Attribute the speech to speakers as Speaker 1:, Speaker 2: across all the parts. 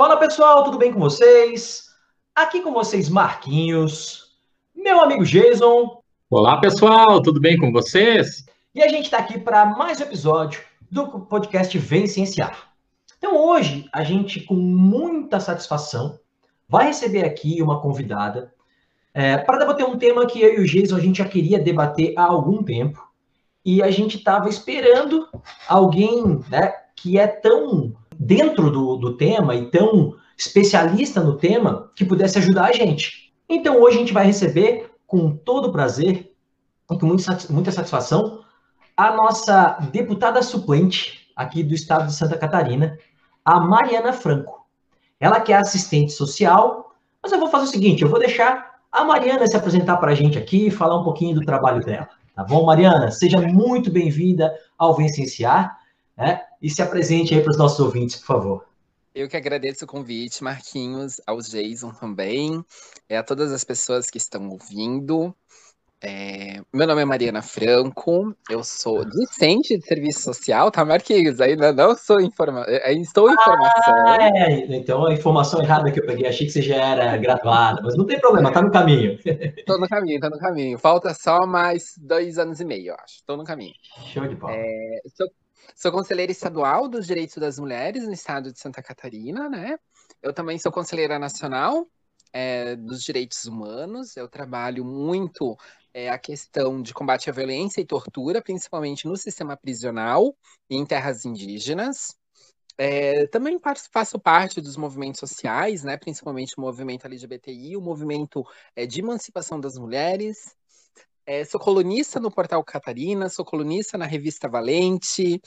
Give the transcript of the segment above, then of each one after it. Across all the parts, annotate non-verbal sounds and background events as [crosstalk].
Speaker 1: Fala pessoal, tudo bem com vocês? Aqui com vocês, Marquinhos, meu amigo Jason.
Speaker 2: Olá pessoal, tudo bem com vocês?
Speaker 1: E a gente está aqui para mais um episódio do podcast Vem Cienciar. Então hoje a gente, com muita satisfação, vai receber aqui uma convidada é, para debater um tema que eu e o Jason a gente já queria debater há algum tempo. E a gente estava esperando alguém né, que é tão dentro do, do tema e tão especialista no tema que pudesse ajudar a gente. Então hoje a gente vai receber com todo prazer e com muita satisfação a nossa deputada suplente aqui do estado de Santa Catarina, a Mariana Franco. Ela que é assistente social, mas eu vou fazer o seguinte, eu vou deixar a Mariana se apresentar para a gente aqui e falar um pouquinho do trabalho dela. Tá bom, Mariana? Seja muito bem-vinda ao Vencenciar né? E se apresente aí para os nossos ouvintes, por favor.
Speaker 3: Eu que agradeço o convite, Marquinhos, ao Jason também, é, a todas as pessoas que estão ouvindo. É, meu nome é Mariana Franco, eu sou discente de serviço social, tá, Marquinhos? Ainda não sou informa ainda estou em formação.
Speaker 1: Ah, é, então a informação errada que eu peguei, achei que você já era graduada, mas não tem problema, tá no caminho. [laughs]
Speaker 3: Tô no caminho, tô no caminho. Falta só mais dois anos e meio, eu acho. Tô no caminho.
Speaker 1: Show de bola.
Speaker 3: É, sou, sou conselheira estadual dos direitos das mulheres no estado de Santa Catarina, né? Eu também sou conselheira nacional é, dos direitos humanos. Eu trabalho muito é, a questão de combate à violência e tortura, principalmente no sistema prisional e em terras indígenas. É, também faço parte dos movimentos sociais, né, principalmente o movimento LGBTI, o movimento é, de emancipação das mulheres. É, sou colunista no Portal Catarina, sou colunista na revista Valente,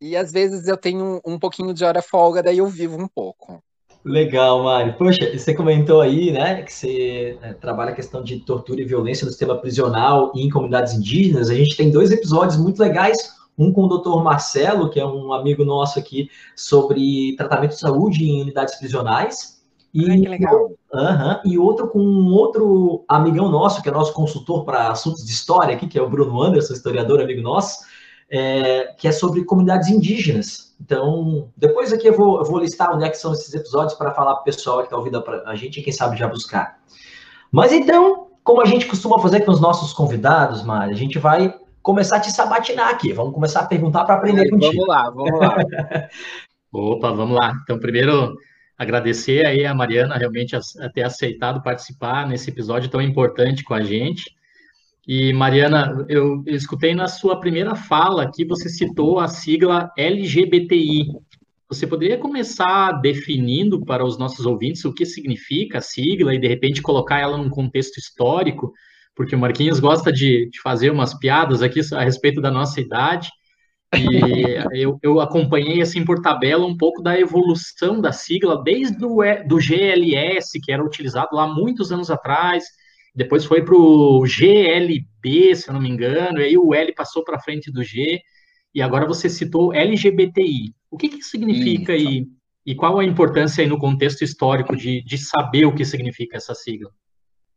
Speaker 3: e às vezes eu tenho um, um pouquinho de hora folga, daí eu vivo um pouco.
Speaker 1: Legal, Mário. Poxa, você comentou aí, né, que você é, trabalha a questão de tortura e violência no sistema prisional e em comunidades indígenas. A gente tem dois episódios muito legais, um com o doutor Marcelo, que é um amigo nosso aqui, sobre tratamento de saúde em unidades prisionais.
Speaker 3: E, Ai, que legal.
Speaker 1: Uh e outro com um outro amigão nosso, que é nosso consultor para assuntos de história aqui, que é o Bruno Anderson, historiador amigo nosso, é, que é sobre comunidades indígenas. Então, depois aqui eu vou, eu vou listar onde é que são esses episódios para falar para o pessoal que está ouvindo a gente e quem sabe já buscar. Mas então, como a gente costuma fazer com os nossos convidados, Mari, a gente vai começar a te sabatinar aqui. Vamos começar a perguntar para aprender contigo.
Speaker 3: Vamos lá, vamos lá. [laughs]
Speaker 2: Opa, vamos lá. Então, primeiro, agradecer aí a Mariana realmente a ter aceitado participar nesse episódio tão importante com a gente. E, Mariana, eu escutei na sua primeira fala que você citou a sigla LGBTI. Você poderia começar definindo para os nossos ouvintes o que significa a sigla e, de repente, colocar ela num contexto histórico? Porque o Marquinhos gosta de, de fazer umas piadas aqui a respeito da nossa idade. E eu, eu, acompanhei, assim, por tabela, um pouco da evolução da sigla, desde o do GLS, que era utilizado lá muitos anos atrás, depois foi para o GLB, se eu não me engano, e aí o L passou para frente do G, e agora você citou LGBTI. O que, que significa e, e qual a importância aí no contexto histórico de, de saber o que significa essa sigla?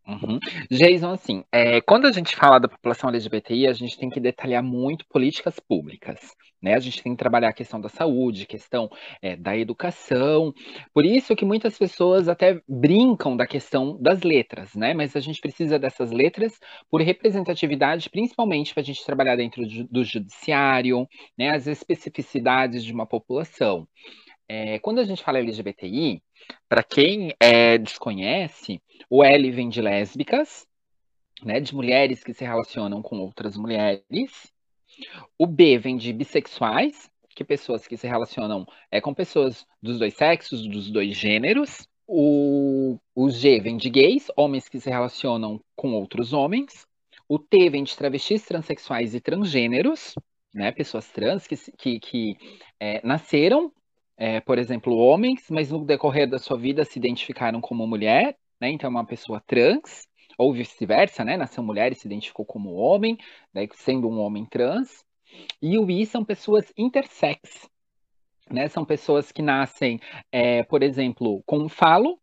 Speaker 3: Uhum. Jason, assim, é, quando a gente fala da população LGBTI, a gente tem que detalhar muito políticas públicas, né? A gente tem que trabalhar a questão da saúde, questão é, da educação. Por isso que muitas pessoas até brincam da questão das letras, né? Mas a gente precisa dessas letras por representatividade, principalmente para a gente trabalhar dentro do judiciário, né? As especificidades de uma população. É, quando a gente fala LGBTI, para quem é, desconhece, o L vem de lésbicas, né, de mulheres que se relacionam com outras mulheres. O B vem de bissexuais, que pessoas que se relacionam é, com pessoas dos dois sexos, dos dois gêneros. O, o G vem de gays, homens que se relacionam com outros homens. O T vem de travestis, transexuais e transgêneros, né, pessoas trans que, que, que é, nasceram é, por exemplo, homens, mas no decorrer da sua vida se identificaram como mulher, né? Então, é uma pessoa trans, ou vice-versa, né? Nasceu mulher e se identificou como homem, né? sendo um homem trans. E o I são pessoas intersex, né? São pessoas que nascem, é, por exemplo, com um falo,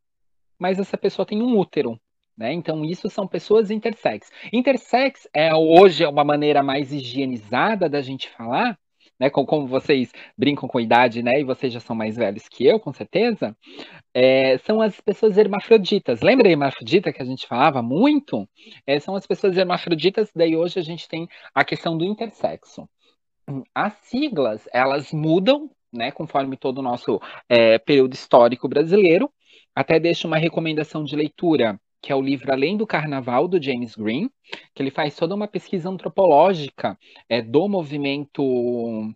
Speaker 3: mas essa pessoa tem um útero, né? Então, isso são pessoas intersex. Intersex é hoje é uma maneira mais higienizada da gente falar, né? Como, como vocês brincam com idade, né? E vocês já são mais velhos que eu, com certeza. É, são as pessoas hermafroditas. Lembra a hermafrodita que a gente falava muito? É, são as pessoas hermafroditas, daí hoje a gente tem a questão do intersexo. As siglas, elas mudam, né, conforme todo o nosso é, período histórico brasileiro. Até deixo uma recomendação de leitura que é o livro Além do Carnaval, do James Green, que ele faz toda uma pesquisa antropológica é, do movimento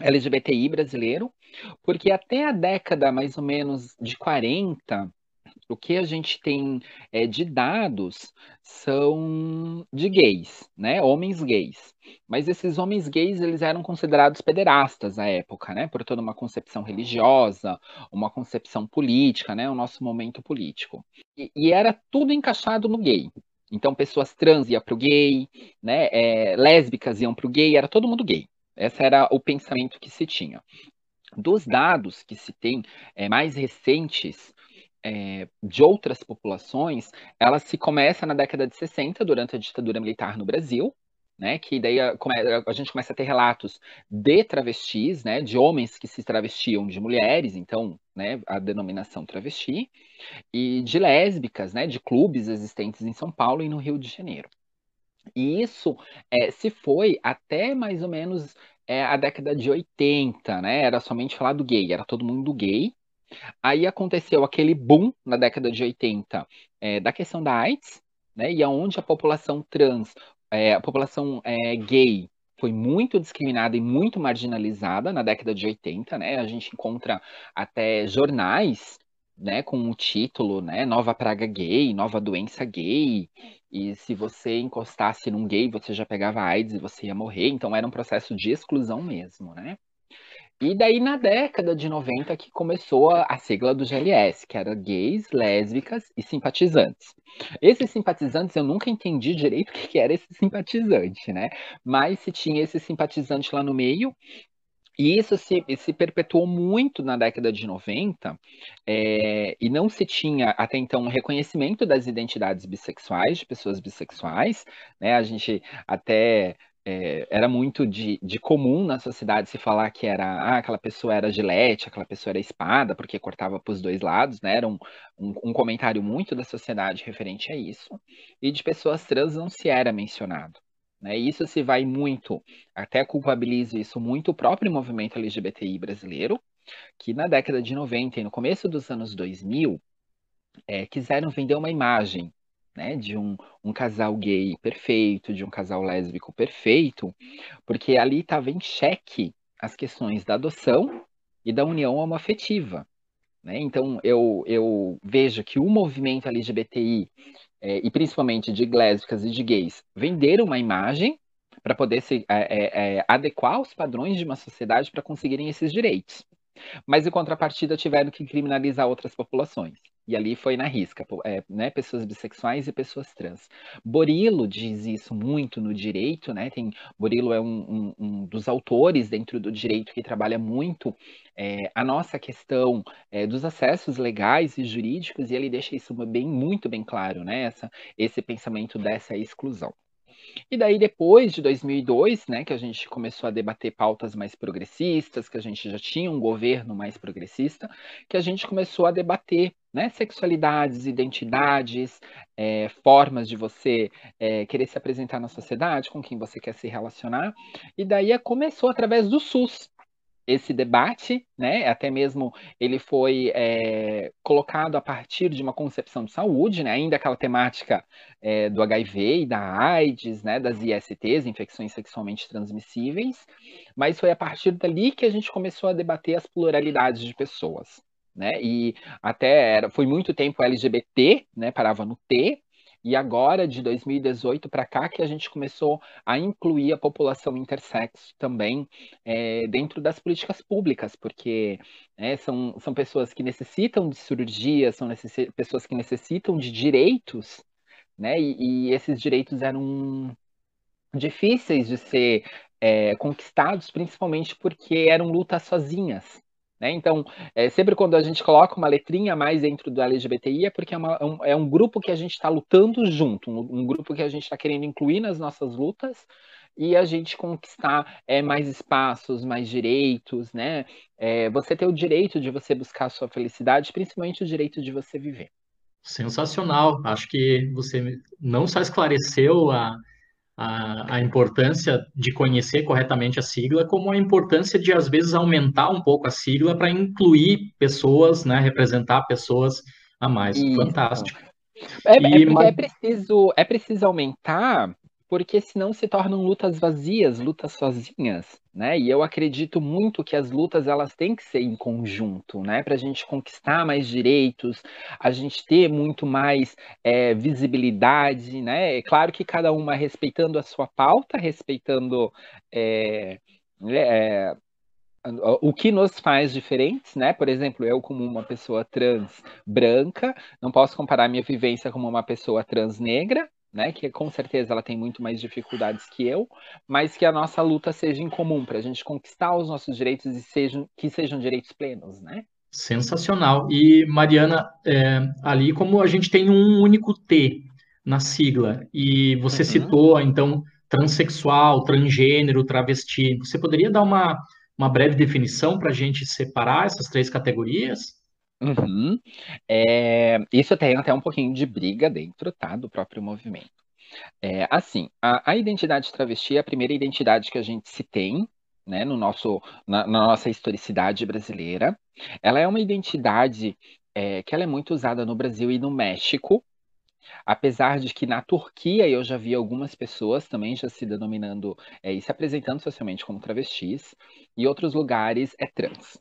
Speaker 3: LGBTI brasileiro, porque até a década mais ou menos de 40, o que a gente tem é, de dados são de gays, né? Homens gays. Mas esses homens gays, eles eram considerados pederastas à época, né? Por toda uma concepção religiosa, uma concepção política, né? O nosso momento político. E, e era tudo encaixado no gay. Então, pessoas trans iam para o gay, né? É, lésbicas iam para o gay, era todo mundo gay. Esse era o pensamento que se tinha. Dos dados que se tem é, mais recentes, é, de outras populações, ela se começa na década de 60, durante a ditadura militar no Brasil, né, que daí a, a, gente começa a ter relatos de travestis, né, de homens que se travestiam de mulheres, então, né, a denominação travesti, e de lésbicas, né, de clubes existentes em São Paulo e no Rio de Janeiro. E isso é, se foi até mais ou menos é, a década de 80, né, era somente falar do gay, era todo mundo gay, Aí aconteceu aquele boom na década de 80 é, da questão da AIDS, né? E aonde a população trans, é, a população é, gay foi muito discriminada e muito marginalizada na década de 80, né? A gente encontra até jornais, né, com o título, né, Nova praga gay, nova doença gay, e se você encostasse num gay, você já pegava AIDS e você ia morrer, então era um processo de exclusão mesmo, né? E daí, na década de 90, que começou a, a sigla do GLS, que era gays, lésbicas e simpatizantes. Esses simpatizantes, eu nunca entendi direito o que, que era esse simpatizante, né? Mas se tinha esse simpatizante lá no meio, e isso se, se perpetuou muito na década de 90, é, e não se tinha até então um reconhecimento das identidades bissexuais, de pessoas bissexuais, né? A gente até é, era muito de, de, comum na sociedade se falar que era ah, aquela pessoa era gilete, aquela pessoa era espada, porque cortava para os dois lados, né? Era um, um, um, comentário muito da sociedade referente a isso. E de pessoas trans não se era mencionado. Né? Isso se vai muito, até culpabiliza isso muito o próprio movimento LGBTI brasileiro, que na década de 90 e no começo dos anos 2000, é, quiseram vender uma imagem né, de um, um casal gay perfeito, de um casal lésbico perfeito, porque ali estava em xeque as questões da adoção e da união homoafetiva. Né? Então, eu, eu vejo que o movimento LGBTI, é, e principalmente de lésbicas e de gays, venderam uma imagem para poder se é, é, adequar aos padrões de uma sociedade para conseguirem esses direitos. Mas, em contrapartida, tiveram que criminalizar outras populações. E ali foi na risca, é, né, pessoas bissexuais e pessoas trans. Borilo diz isso muito no direito, né? Tem, Borilo é um, um, um dos autores dentro do direito que trabalha muito é, a nossa questão é, dos acessos legais e jurídicos, e ele deixa isso bem, muito bem claro, né? Essa, esse pensamento dessa exclusão. E daí, depois de 2002, né, que a gente começou a debater pautas mais progressistas, que a gente já tinha um governo mais progressista, que a gente começou a debater né, sexualidades, identidades, é, formas de você é, querer se apresentar na sociedade, com quem você quer se relacionar. E daí começou através do SUS, esse debate, né, até mesmo ele foi é, colocado a partir de uma concepção de saúde, né, ainda aquela temática é, do HIV e da AIDS, né, das ISTs, infecções sexualmente transmissíveis, mas foi a partir dali que a gente começou a debater as pluralidades de pessoas. Né, e até era, foi muito tempo LGBT, né, parava no T, e agora, de 2018 para cá, que a gente começou a incluir a população intersexo também é, dentro das políticas públicas, porque né, são, são pessoas que necessitam de cirurgia, são pessoas que necessitam de direitos, né? E, e esses direitos eram difíceis de ser é, conquistados, principalmente porque eram lutas sozinhas. Né? Então, é, sempre quando a gente coloca uma letrinha a mais dentro do LGBTI é porque é, uma, um, é um, grupo que a gente está lutando junto, um, um, grupo que a gente está querendo incluir nas nossas lutas e a gente conquistar é, mais espaços, mais direitos, né? É, você ter o direito de você buscar a sua felicidade, principalmente o direito de você viver.
Speaker 2: Sensacional. Acho que você não só esclareceu a, a, a, importância de conhecer corretamente a sigla, como a importância de, às vezes, aumentar um pouco a sigla para incluir pessoas, né, representar pessoas a mais. Isso. Fantástico.
Speaker 3: É, e, é, mas... é, preciso, é preciso aumentar porque senão se tornam lutas vazias, lutas sozinhas, né? E eu acredito muito que as lutas elas têm que ser em conjunto, né? Para a gente conquistar mais direitos, a gente ter muito mais é, visibilidade, né? É claro que cada uma respeitando a sua pauta, respeitando é, é, o que nos faz diferentes, né? Por exemplo, eu como uma pessoa trans branca, não posso comparar minha vivência como uma pessoa trans negra, né? Que com certeza ela tem muito mais dificuldades que eu, mas que a nossa luta seja em comum para a gente conquistar os nossos direitos e sejam que sejam direitos plenos, né?
Speaker 2: Sensacional. E Mariana, é, ali como a gente tem um único T na sigla e você uhum. citou então transexual, transgênero, travesti, você poderia dar uma uma breve definição para a gente separar essas três categorias?
Speaker 3: Uhum. É, isso tem até um pouquinho de briga dentro, tá, do próprio movimento. É, assim, a, a identidade travesti é a primeira identidade que a gente se tem, né, no nosso, na, na nossa historicidade brasileira. Ela é uma identidade é, que ela é muito usada no Brasil e no México, apesar de que na Turquia eu já vi algumas pessoas também já se denominando é, e se apresentando socialmente como travestis, e outros lugares é trans.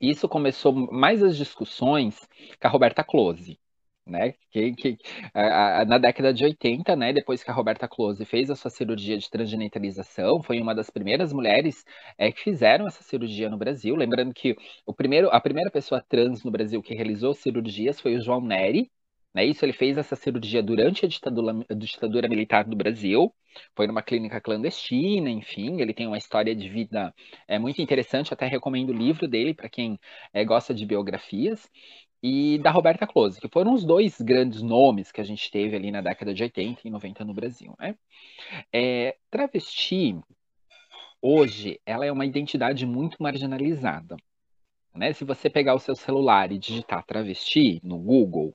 Speaker 3: Isso começou mais as discussões com a Roberta Close, né? Que, que a, a, na década de 80, né, depois que a Roberta Close fez a sua cirurgia de transgenitalização, foi uma das primeiras mulheres é, que fizeram essa cirurgia no Brasil. Lembrando que o primeiro, a primeira pessoa trans no Brasil que realizou cirurgias foi o João Neri, né? Isso ele fez essa cirurgia durante a ditadura, a ditadura militar do Brasil. Foi numa clínica clandestina, enfim, ele tem uma história de vida é, muito interessante. Até recomendo o livro dele para quem é, gosta de biografias. E da Roberta Close, que foram os dois grandes nomes que a gente teve ali na década de 80 e 90 no Brasil. Né? É, travesti, hoje, ela é uma identidade muito marginalizada. Né? Se você pegar o seu celular e digitar travesti no Google,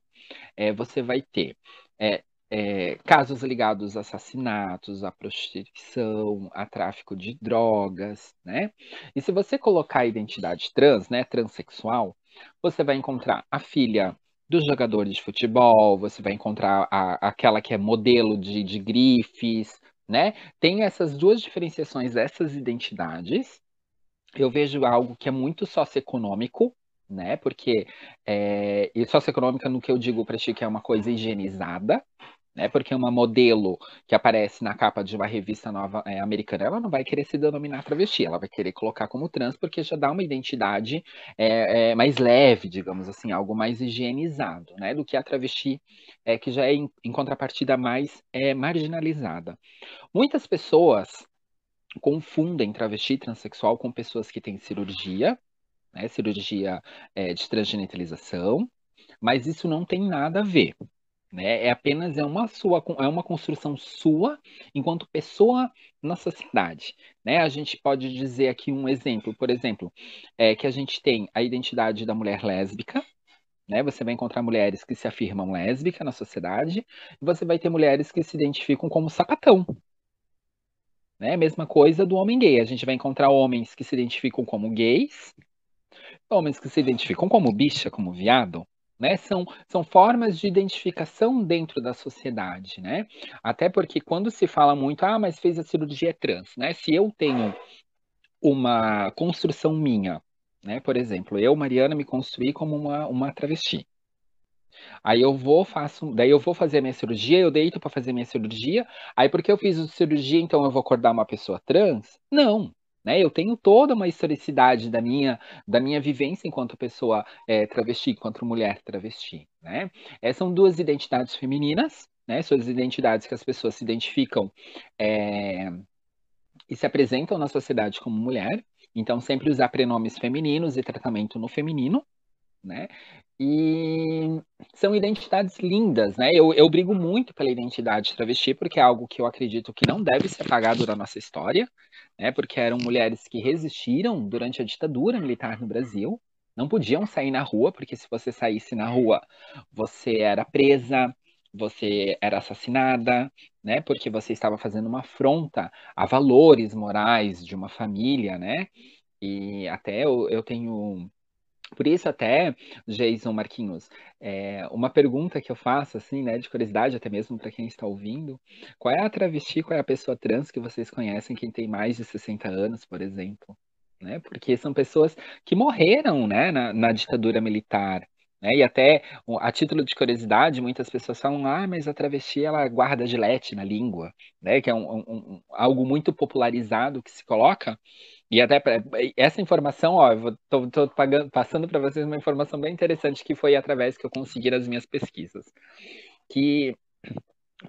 Speaker 3: é, você vai ter é, é, casos ligados a assassinatos, a prostituição, a tráfico de drogas, né? E se você colocar a identidade trans, né, transexual, você vai encontrar a filha dos jogadores de futebol, você vai encontrar a, aquela que é modelo de, de grifes, né? Tem essas duas diferenciações dessas identidades. Eu vejo algo que é muito socioeconômico, né? Porque é, e socioeconômica, no que eu digo para ti, que é uma coisa higienizada, né? Porque uma modelo que aparece na capa de uma revista nova é, americana, ela não vai querer se denominar travesti, ela vai querer colocar como trans, porque já dá uma identidade é, é, mais leve, digamos assim, algo mais higienizado, né? Do que a travesti, é, que já é em, em contrapartida mais marginalizada. Muitas pessoas confundem travesti transexual com pessoas que têm cirurgia, né, cirurgia é, de transgenitalização, mas isso não tem nada a ver. Né? É apenas é uma sua é uma construção sua enquanto pessoa na sociedade. Né? A gente pode dizer aqui um exemplo, por exemplo, é que a gente tem a identidade da mulher lésbica, né? Você vai encontrar mulheres que se afirmam lésbica na sociedade, e você vai ter mulheres que se identificam como sapatão. Né? Mesma coisa do homem gay. A gente vai encontrar homens que se identificam como gays homens que se identificam como bicha, como viado, né, são, são formas de identificação dentro da sociedade, né? Até porque quando se fala muito, ah, mas fez a cirurgia trans, né? Se eu tenho uma construção minha, né? Por exemplo, eu, Mariana, me construí como uma, uma travesti. Aí eu vou, faço, daí eu vou fazer minha cirurgia, eu deito para fazer minha cirurgia. Aí porque eu fiz a cirurgia, então eu vou acordar uma pessoa trans? Não, né? Eu tenho toda uma historicidade da minha, da minha vivência enquanto pessoa é, travesti, enquanto mulher travesti. Né? É, são duas identidades femininas, né? suas identidades que as pessoas se identificam é, e se apresentam na sociedade como mulher. Então, sempre usar prenomes femininos e tratamento no feminino, né? E são identidades lindas, né? Eu, eu brigo muito pela identidade travesti, porque é algo que eu acredito que não deve ser apagado da nossa história, né? Porque eram mulheres que resistiram durante a ditadura militar no Brasil, não podiam sair na rua, porque se você saísse na rua, você era presa, você era assassinada, né? Porque você estava fazendo uma afronta a valores morais de uma família, né? E até eu, eu tenho por isso até, Jason Marquinhos, é, uma pergunta que eu faço, assim, né, de curiosidade, até mesmo para quem está ouvindo, qual é a travesti, qual é a pessoa trans que vocês conhecem, quem tem mais de 60 anos, por exemplo? Né? Porque são pessoas que morreram, né, na, na ditadura militar, né? E até, a título de curiosidade, muitas pessoas falam, ah, mas a travesti, ela guarda gilete na língua, né? Que é um, um, algo muito popularizado que se coloca, e até essa informação, ó, pagando, passando para vocês uma informação bem interessante que foi através que eu consegui nas minhas pesquisas. Que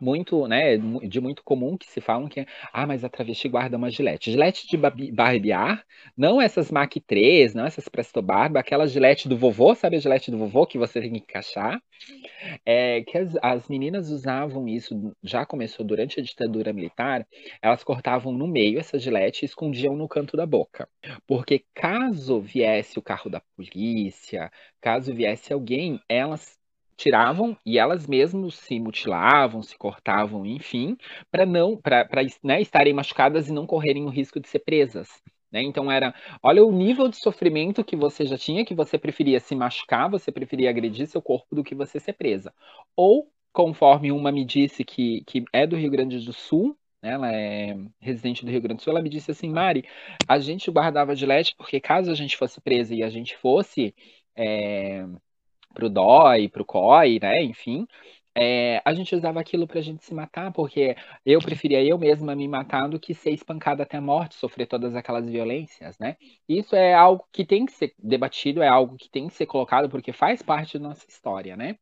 Speaker 3: muito, né, de muito comum que se falam que, ah, mas a travesti guarda uma gilete. Gilete de barbear, não essas Mac 3, não essas Presto Barba, aquela gilete do vovô, sabe a gilete do vovô que você tem que encaixar? É, que as, as meninas usavam isso, já começou durante a ditadura militar, elas cortavam no meio essa gilete e escondiam no canto da boca. Porque caso viesse o carro da polícia, caso viesse alguém, elas tiravam e elas mesmas se mutilavam, se cortavam, enfim, para não para né, estarem machucadas e não correrem o risco de ser presas. Né? Então era, olha o nível de sofrimento que você já tinha, que você preferia se machucar, você preferia agredir seu corpo do que você ser presa. Ou, conforme uma me disse que, que é do Rio Grande do Sul, né, ela é residente do Rio Grande do Sul, ela me disse assim, Mari, a gente guardava de leite porque caso a gente fosse presa e a gente fosse é, pro DOI, pro COI, né? Enfim, é, a gente usava aquilo pra gente se matar, porque eu preferia eu mesma me matar do que ser espancada até a morte, sofrer todas aquelas violências, né? Isso é algo que tem que ser debatido, é algo que tem que ser colocado, porque faz parte da nossa história, né?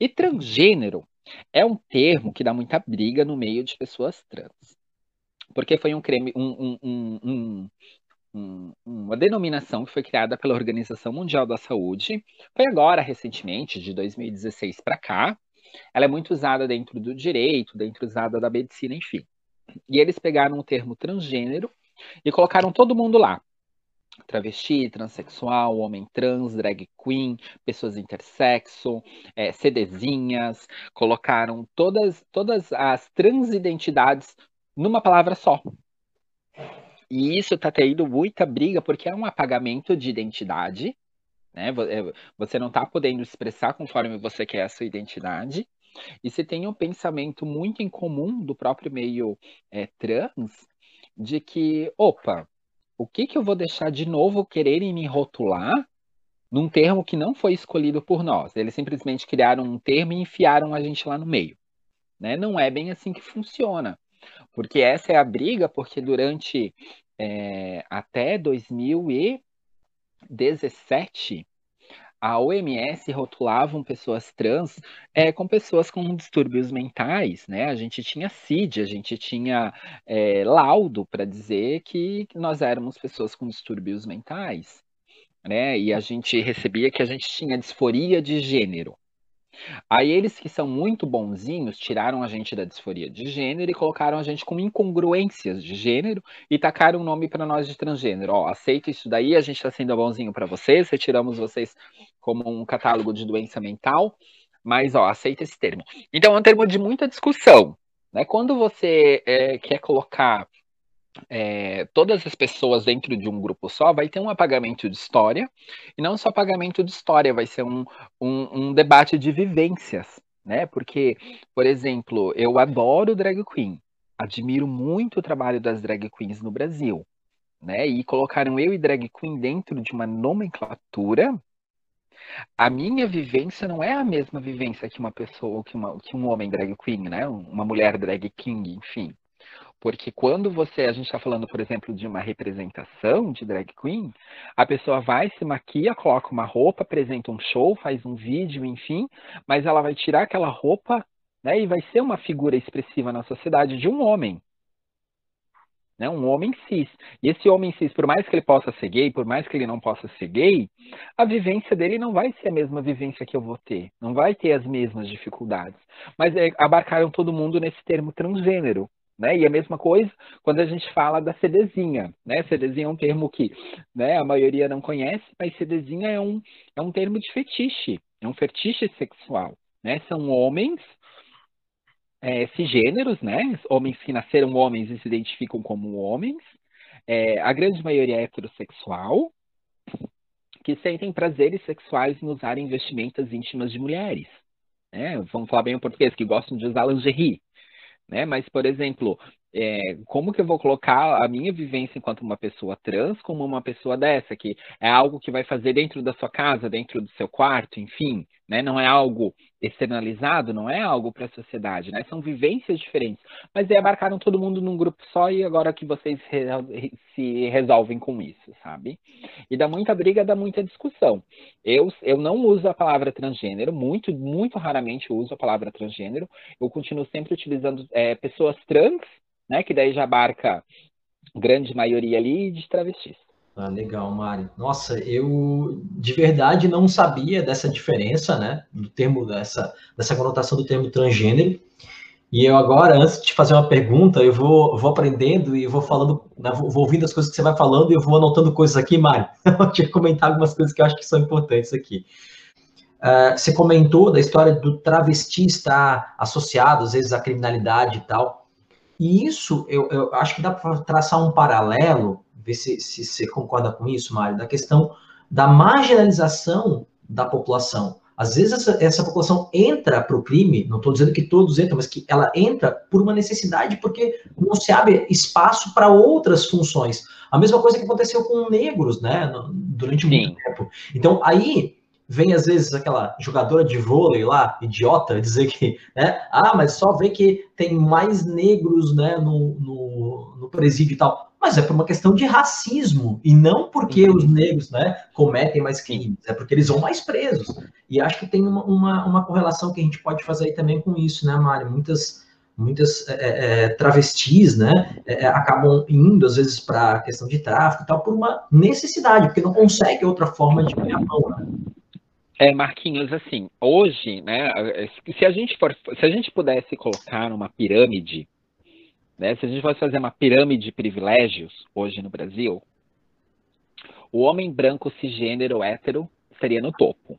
Speaker 3: E transgênero é um termo que dá muita briga no meio de pessoas trans. Porque foi um creme, um, um, um, um, uma denominação que foi criada pela Organização Mundial da Saúde. Foi agora, recentemente, de 2016 para cá. Ela é muito usada dentro do direito, dentro usada da medicina, enfim. E eles pegaram o termo transgênero e colocaram todo mundo lá. Travesti, transexual, homem trans, drag queen, pessoas intersexo, é, CDzinhas, colocaram todas, todas as transidentidades numa palavra só, e isso está tendo muita briga porque é um apagamento de identidade, né? É, você não está podendo expressar conforme você quer a sua identidade. E se tem um pensamento muito incomum do próprio meio é, trans de que, opa, o que, que eu vou deixar de novo quererem me rotular num termo que não foi escolhido por nós? Eles simplesmente criaram um termo e enfiaram a gente lá no meio. Né? Não é bem assim que funciona. Porque essa é a briga, porque durante é, até 2017, a OMS rotulavam pessoas trans é, com pessoas com distúrbios mentais, né? A gente tinha CID, a gente tinha é, laudo para dizer que nós éramos pessoas com distúrbios mentais, né? E a gente recebia que a gente tinha disforia de gênero. Aí eles que são muito bonzinhos tiraram a gente da disforia de gênero e colocaram a gente com incongruências de gênero e tacaram um nome para nós de transgênero. Ó, aceita isso daí, a gente está sendo bonzinho para vocês, retiramos vocês como um catálogo de doença mental, mas ó, aceita esse termo. Então é um termo de muita discussão. Né? Quando você é, quer colocar é, todas as pessoas dentro de um grupo só, vai ter um apagamento de história, e não só apagamento de história, vai ser um, um, um debate de vivências, né? Porque, por exemplo, eu adoro drag queen, admiro muito o trabalho das drag queens no Brasil, né? E colocaram eu e drag queen dentro de uma nomenclatura. A minha vivência não é a mesma vivência que uma pessoa, que, uma, que um homem drag queen, né? Uma mulher drag king, enfim. Porque quando você, a gente está falando, por exemplo, de uma representação de drag queen, a pessoa vai, se maquia, coloca uma roupa, apresenta um show, faz um vídeo, enfim, mas ela vai tirar aquela roupa né, e vai ser uma figura expressiva na sociedade de um homem. né? Um homem cis. E esse homem cis, por mais que ele possa ser gay, por mais que ele não possa ser gay, a vivência dele não vai ser a mesma vivência que eu vou ter. Não vai ter as mesmas dificuldades. Mas é, abarcaram todo mundo nesse termo transgênero. Né? E a mesma coisa quando a gente fala da CDzinha. Né? CDzinha é um termo que né, a maioria não conhece, mas CDzinha é um, é um termo de fetiche. É um fetiche sexual. Né? São homens é, cisgêneros, né? Homens que nasceram homens e se identificam como homens. É, a grande maioria é heterossexual, que sentem prazeres sexuais em usarem vestimentas íntimas de mulheres. Né? Vamos falar bem o português, que gostam de usar lingerie. Né? Mas, por exemplo, é, como que eu vou colocar a minha vivência enquanto uma pessoa trans como uma pessoa dessa, que é algo que vai fazer dentro da sua casa, dentro do seu quarto, enfim, né? Não é algo externalizado, não é algo para a sociedade, né? São vivências diferentes. Mas aí abarcaram todo mundo num grupo só e agora que vocês re se resolvem com isso, sabe? E dá muita briga, dá muita discussão. Eu, eu não uso a palavra transgênero, muito, muito raramente uso a palavra transgênero. Eu continuo sempre utilizando é, pessoas trans né? Que daí já abarca grande maioria ali de travestis.
Speaker 1: Ah, legal, Mari. Nossa, eu de verdade não sabia dessa diferença, né? Do termo, dessa, dessa conotação do termo transgênero. E eu agora, antes de fazer uma pergunta, eu vou, vou aprendendo e vou falando, né, vou ouvindo as coisas que você vai falando e eu vou anotando coisas aqui, Mari. [laughs] Eu tinha comentar algumas coisas que eu acho que são importantes aqui. Uh, você comentou da história do travesti estar associado, às vezes, à criminalidade e tal. E isso, eu, eu acho que dá para traçar um paralelo, ver se, se você concorda com isso, Mário, da questão da marginalização da população. Às vezes essa, essa população entra para o crime, não estou dizendo que todos entram, mas que ela entra por uma necessidade, porque não se abre espaço para outras funções. A mesma coisa que aconteceu com negros, né, durante muito Sim. tempo. Então, aí vem às vezes aquela jogadora de vôlei lá, idiota, [laughs] dizer que, né, ah, mas só vê que tem mais negros, né, no, no, no presídio e tal. Mas é por uma questão de racismo, e não porque os negros, né, cometem mais crimes, é porque eles vão mais presos. E acho que tem uma, uma, uma correlação que a gente pode fazer aí também com isso, né, Mário? Muitas muitas é, é, travestis, né, é, é acabam indo às vezes para a questão de tráfico e tal por uma necessidade, porque não consegue outra forma de ganhar pão. Né?
Speaker 3: É, Marquinhos, assim, hoje, né, se a gente for, se a gente pudesse colocar numa pirâmide, né, se a gente fosse fazer uma pirâmide de privilégios hoje no Brasil, o homem branco cisgênero hétero seria no topo.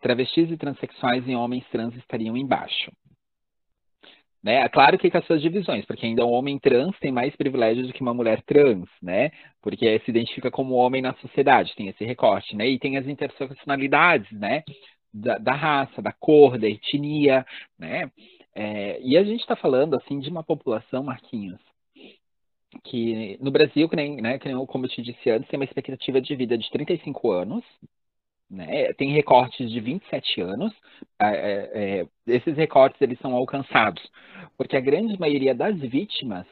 Speaker 3: Travestis e transexuais e homens trans estariam embaixo. Né? É claro que com as suas divisões, porque ainda um homem trans tem mais privilégios do que uma mulher trans, né? Porque se identifica como homem na sociedade, tem esse recorte, né? E tem as interseccionalidades, né? Da, da raça, da cor, da etnia, né? É, e a gente está falando, assim, de uma população, Marquinhos, que no Brasil, que nem, né, que nem, como eu te disse antes, tem uma expectativa de vida de 35 anos, né? Tem recortes de 27 anos. É, é, é, esses recortes eles são alcançados porque a grande maioria das vítimas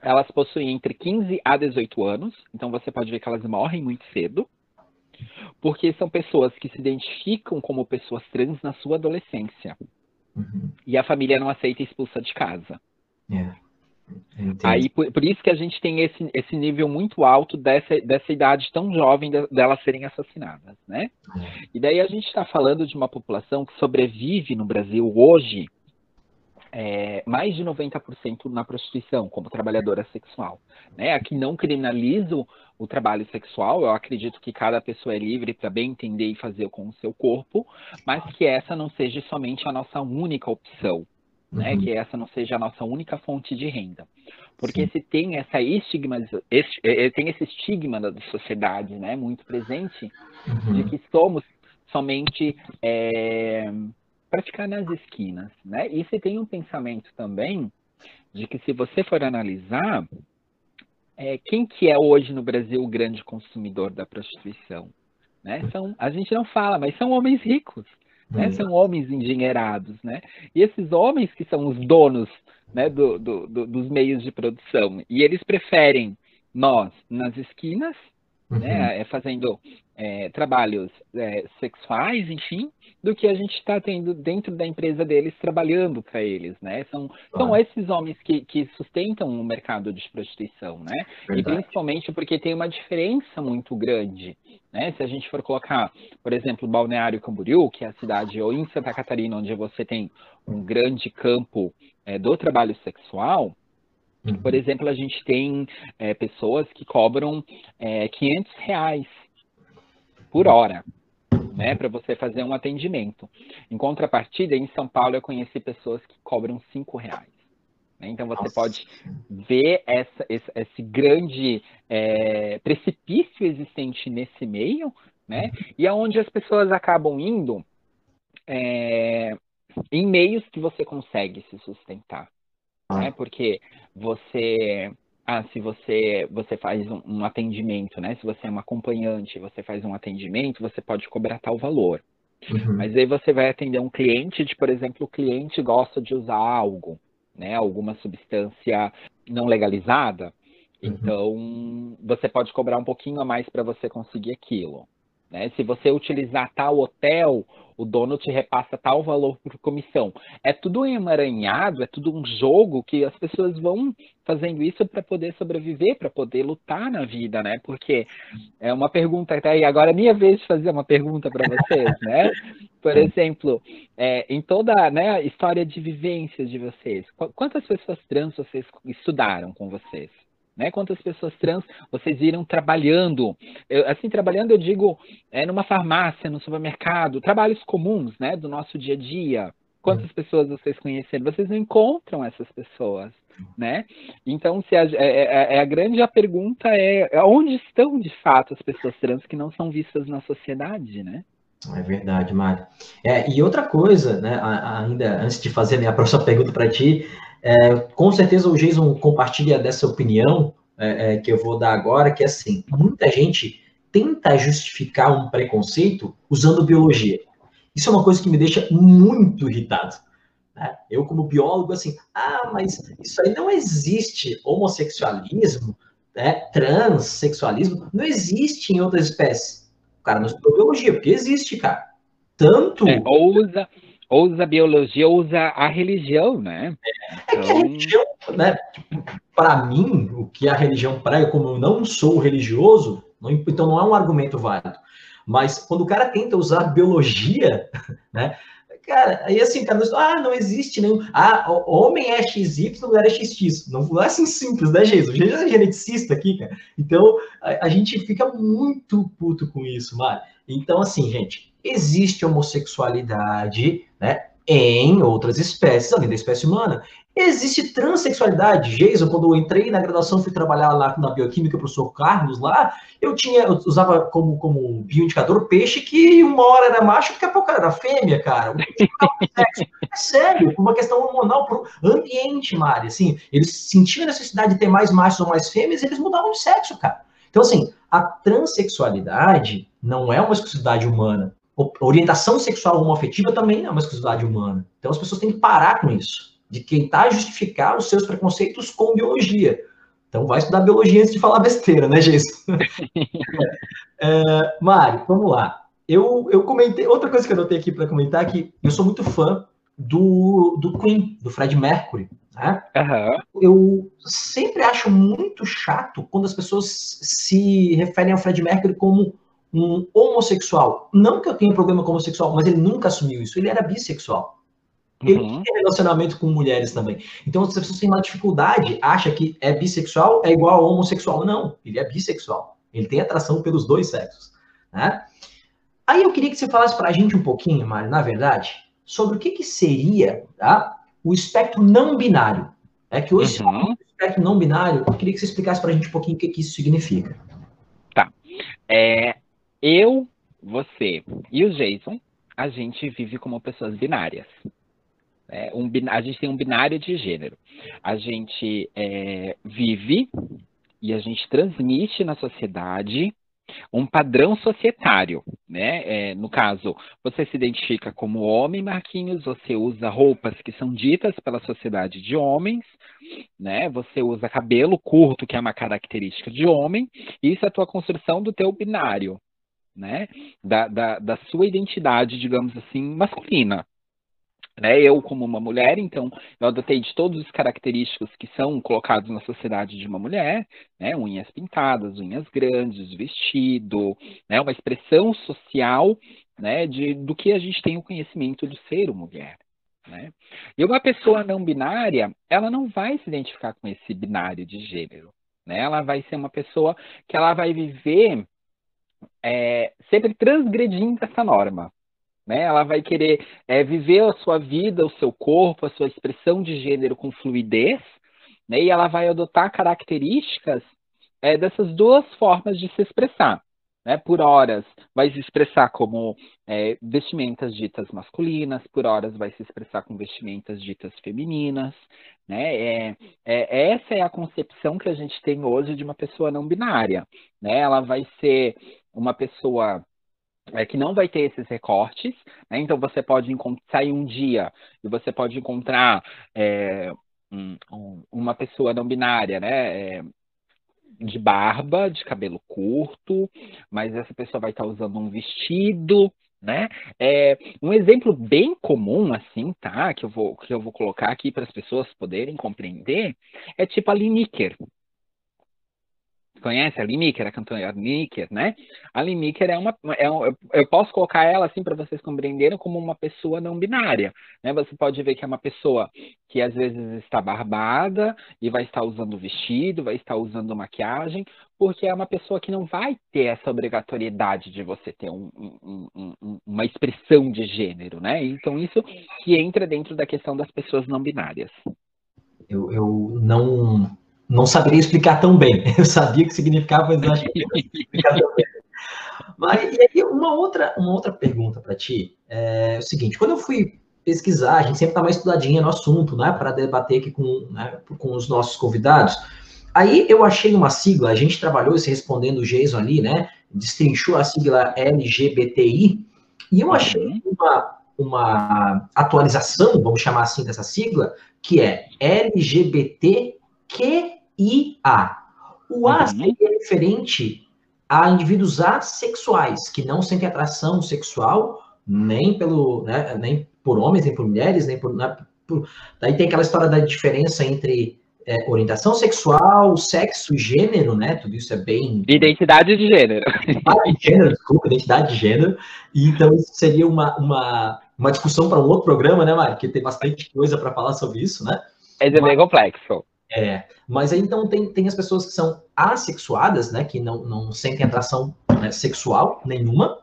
Speaker 3: elas possuem entre 15 a 18 anos. Então você pode ver que elas morrem muito cedo, porque são pessoas que se identificam como pessoas trans na sua adolescência. Uhum. E a família não aceita e expulsa de casa. Yeah. É. Aí, por, por, isso que a gente tem esse, esse nível muito alto dessa, dessa idade tão jovem de, delas serem assassinadas, né? É. E daí a gente está falando de uma população que sobrevive no Brasil hoje é, mais de 90% na prostituição, como trabalhadora sexual. Né? Aqui não criminalizo o trabalho sexual, eu acredito que cada pessoa é livre para bem entender e fazer com o seu corpo, mas que essa não seja somente a nossa única opção né? Uhum. Que essa não seja a nossa única fonte de renda. Porque Sim. se tem essa estigma, esse, é, é, tem esse estigma da sociedade, né, muito presente, uhum. de que somos somente é, para ficar nas esquinas, né? E se tem um pensamento também de que se você for analisar, é, quem que é hoje no Brasil o grande consumidor da prostituição? Né? São, a gente não fala, mas são homens ricos né? Hum. São homens engenheirados, né? E esses homens que são os donos né, do, do, do, dos meios de produção. E eles preferem nós nas esquinas uhum. né, é fazendo é, trabalhos é, sexuais, enfim, do que a gente está tendo dentro da empresa deles trabalhando para eles, né? São, são esses homens que, que sustentam o mercado de prostituição, né? Verdade. E principalmente porque tem uma diferença muito grande, né? Se a gente for colocar, por exemplo, Balneário Camboriú, que é a cidade, ou em Santa Catarina, onde você tem um grande campo é, do trabalho sexual, uhum. por exemplo, a gente tem é, pessoas que cobram é, 500 reais por hora, né, para você fazer um atendimento. Em contrapartida, em São Paulo eu conheci pessoas que cobram cinco reais. Né? Então você Nossa. pode ver essa, esse, esse grande é, precipício existente nesse meio, né? E aonde as pessoas acabam indo é, em meios que você consegue se sustentar, né? Porque você ah, se você, você faz um, um, atendimento, né? Se você é uma acompanhante, você faz um atendimento, você pode cobrar tal valor. Uhum. Mas aí você vai atender um cliente de, por exemplo, o cliente gosta de usar algo, né? Alguma substância não legalizada. Uhum. Então, você pode cobrar um pouquinho a mais para você conseguir aquilo. Né? Se você utilizar tal hotel, o dono te repassa tal valor por comissão. É tudo emaranhado, é tudo um jogo que as pessoas vão fazendo isso para poder sobreviver, para poder lutar na vida, né? Porque é uma pergunta, até tá agora é minha vez de fazer uma pergunta para vocês, [laughs] né? Por exemplo, é, em toda né, a história de vivências de vocês, quantas pessoas trans vocês estudaram com vocês? Né? Quantas pessoas trans vocês viram trabalhando? Eu, assim, trabalhando eu digo é, numa farmácia, no supermercado, trabalhos comuns, né? Do nosso dia a dia. Quantas uhum. pessoas vocês conheceram? Vocês não encontram essas pessoas, né? Então, se a, é, é, é a grande a pergunta é, é onde estão de fato as pessoas trans que não são vistas na sociedade, né?
Speaker 1: É verdade, Mário. É, e outra coisa, né, ainda antes de fazer a minha próxima pergunta para ti, é, com certeza o Jason compartilha dessa opinião é, é, que eu vou dar agora, que é assim, muita gente tenta justificar um preconceito usando biologia. Isso é uma coisa que me deixa muito irritado. Né? Eu, como biólogo, assim, ah, mas isso aí não existe. Homossexualismo, né? transexualismo, não existe em outras espécies. O cara não estudou biologia, porque existe, cara. Tanto.
Speaker 3: É, ou usa, ou usa a biologia ou usa a religião, né?
Speaker 1: É, é que a então religião, né? Para mim, o que a religião prega, como eu não sou religioso, não, então não é um argumento válido. Mas quando o cara tenta usar biologia, [laughs] né? Cara, aí assim, cara, ah, não existe nenhum. Ah, homem é XY, mulher é XX. Não, não é assim simples, né, Jesus? Jesus é geneticista aqui, cara. Então, a, a gente fica muito puto com isso, Mário. Então, assim, gente, existe homossexualidade, né? Em outras espécies, além da espécie humana. Existe transexualidade. Jason, quando eu entrei na graduação, fui trabalhar lá na bioquímica, professor Carlos lá, eu tinha, eu usava como, como bioindicador peixe que uma hora era macho, daqui a pouco era fêmea, cara. É sério, uma questão hormonal, por ambiente, Mari. Assim, eles sentiam a necessidade de ter mais machos ou mais fêmeas, eles mudavam de sexo, cara. Então, assim, a transexualidade não é uma exclusividade humana. Orientação sexual homoafetiva também é uma exclusividade humana. Então, as pessoas têm que parar com isso, de tentar justificar os seus preconceitos com biologia. Então, vai estudar biologia antes de falar besteira, né, Gesso? [laughs] é, Mário, vamos lá. Eu, eu comentei, outra coisa que eu notei aqui para comentar é que eu sou muito fã do, do Queen, do Fred Mercury. Né? Uhum. Eu sempre acho muito chato quando as pessoas se referem ao Fred Mercury como um homossexual. Não que eu tenha problema com homossexual, mas ele nunca assumiu isso. Ele era bissexual. Ele uhum. tinha relacionamento com mulheres também. Então, as pessoas têm uma dificuldade, acha que é bissexual é igual a homossexual. Não, ele é bissexual. Ele tem atração pelos dois sexos. Né? Aí eu queria que você falasse para a gente um pouquinho, Mário, na verdade, sobre o que, que seria tá, o espectro não binário. É que hoje, uhum. o espectro não binário, eu queria que você explicasse para a gente um pouquinho o que, que isso significa.
Speaker 3: Tá. É, eu, você e o Jason, a gente vive como pessoas binárias. É, um, a gente tem um binário de gênero. A gente é, vive e a gente transmite na sociedade um padrão societário, né? É, no caso, você se identifica como homem, Marquinhos, você usa roupas que são ditas pela sociedade de homens, né? Você usa cabelo curto, que é uma característica de homem, isso é a tua construção do teu binário, né? Da, da, da sua identidade, digamos assim, masculina, né, eu, como uma mulher, então, eu adotei de todos os característicos que são colocados na sociedade de uma mulher, né, unhas pintadas, unhas grandes, vestido, né, uma expressão social né, de, do que a gente tem o conhecimento do ser mulher. Né? E uma pessoa não binária, ela não vai se identificar com esse binário de gênero. Né? Ela vai ser uma pessoa que ela vai viver é, sempre transgredindo essa norma. Né? Ela vai querer é, viver a sua vida, o seu corpo, a sua expressão de gênero com fluidez, né? e ela vai adotar características é, dessas duas formas de se expressar. Né? Por horas vai se expressar como é, vestimentas ditas masculinas, por horas vai se expressar com vestimentas ditas femininas. Né? É, é, essa é a concepção que a gente tem hoje de uma pessoa não binária. Né? Ela vai ser uma pessoa é que não vai ter esses recortes, né? Então você pode sair um dia e você pode encontrar é, um, uma pessoa não binária, né? É, de barba, de cabelo curto, mas essa pessoa vai estar usando um vestido, né? É, um exemplo bem comum, assim, tá? Que eu vou, que eu vou colocar aqui para as pessoas poderem compreender, é tipo a Lineker, conhece a Limiker, a cantora Limiker, né? A Limiker é uma, é um, eu posso colocar ela assim para vocês compreenderem como uma pessoa não binária, né? Você pode ver que é uma pessoa que às vezes está barbada e vai estar usando vestido, vai estar usando maquiagem, porque é uma pessoa que não vai ter essa obrigatoriedade de você ter um, um, um, uma expressão de gênero, né? Então isso que entra dentro da questão das pessoas não binárias.
Speaker 1: Eu, eu não não saberia explicar tão bem. [laughs] Eu sabia o que significava, mas não acho que explicar tão bem. Mas, e aí, uma outra, uma outra pergunta para ti é o seguinte: quando eu fui pesquisar, a gente sempre dá uma estudadinha no assunto, né, para debater aqui com, né, com os nossos convidados. Aí eu achei uma sigla, a gente trabalhou se respondendo o Jason ali, né, destrinchou a sigla LGBTI, e eu achei uhum. uma, uma atualização, vamos chamar assim, dessa sigla, que é LGBTQIA. O A uhum. seria referente a indivíduos assexuais, que não sentem atração sexual nem pelo, né, nem por homens, nem por mulheres, nem por, né, por... Daí tem aquela história da diferença entre é, orientação sexual, sexo e gênero, né? Tudo isso é bem.
Speaker 3: Identidade de gênero.
Speaker 1: Identidade de gênero, desculpa, identidade de gênero. E, então, isso seria uma, uma, uma discussão para um outro programa, né, Mário? Que tem bastante coisa para falar sobre isso, né?
Speaker 3: É bem complexo.
Speaker 1: É, mas aí então tem, tem as pessoas que são assexuadas, né, que não, não sentem atração né, sexual nenhuma,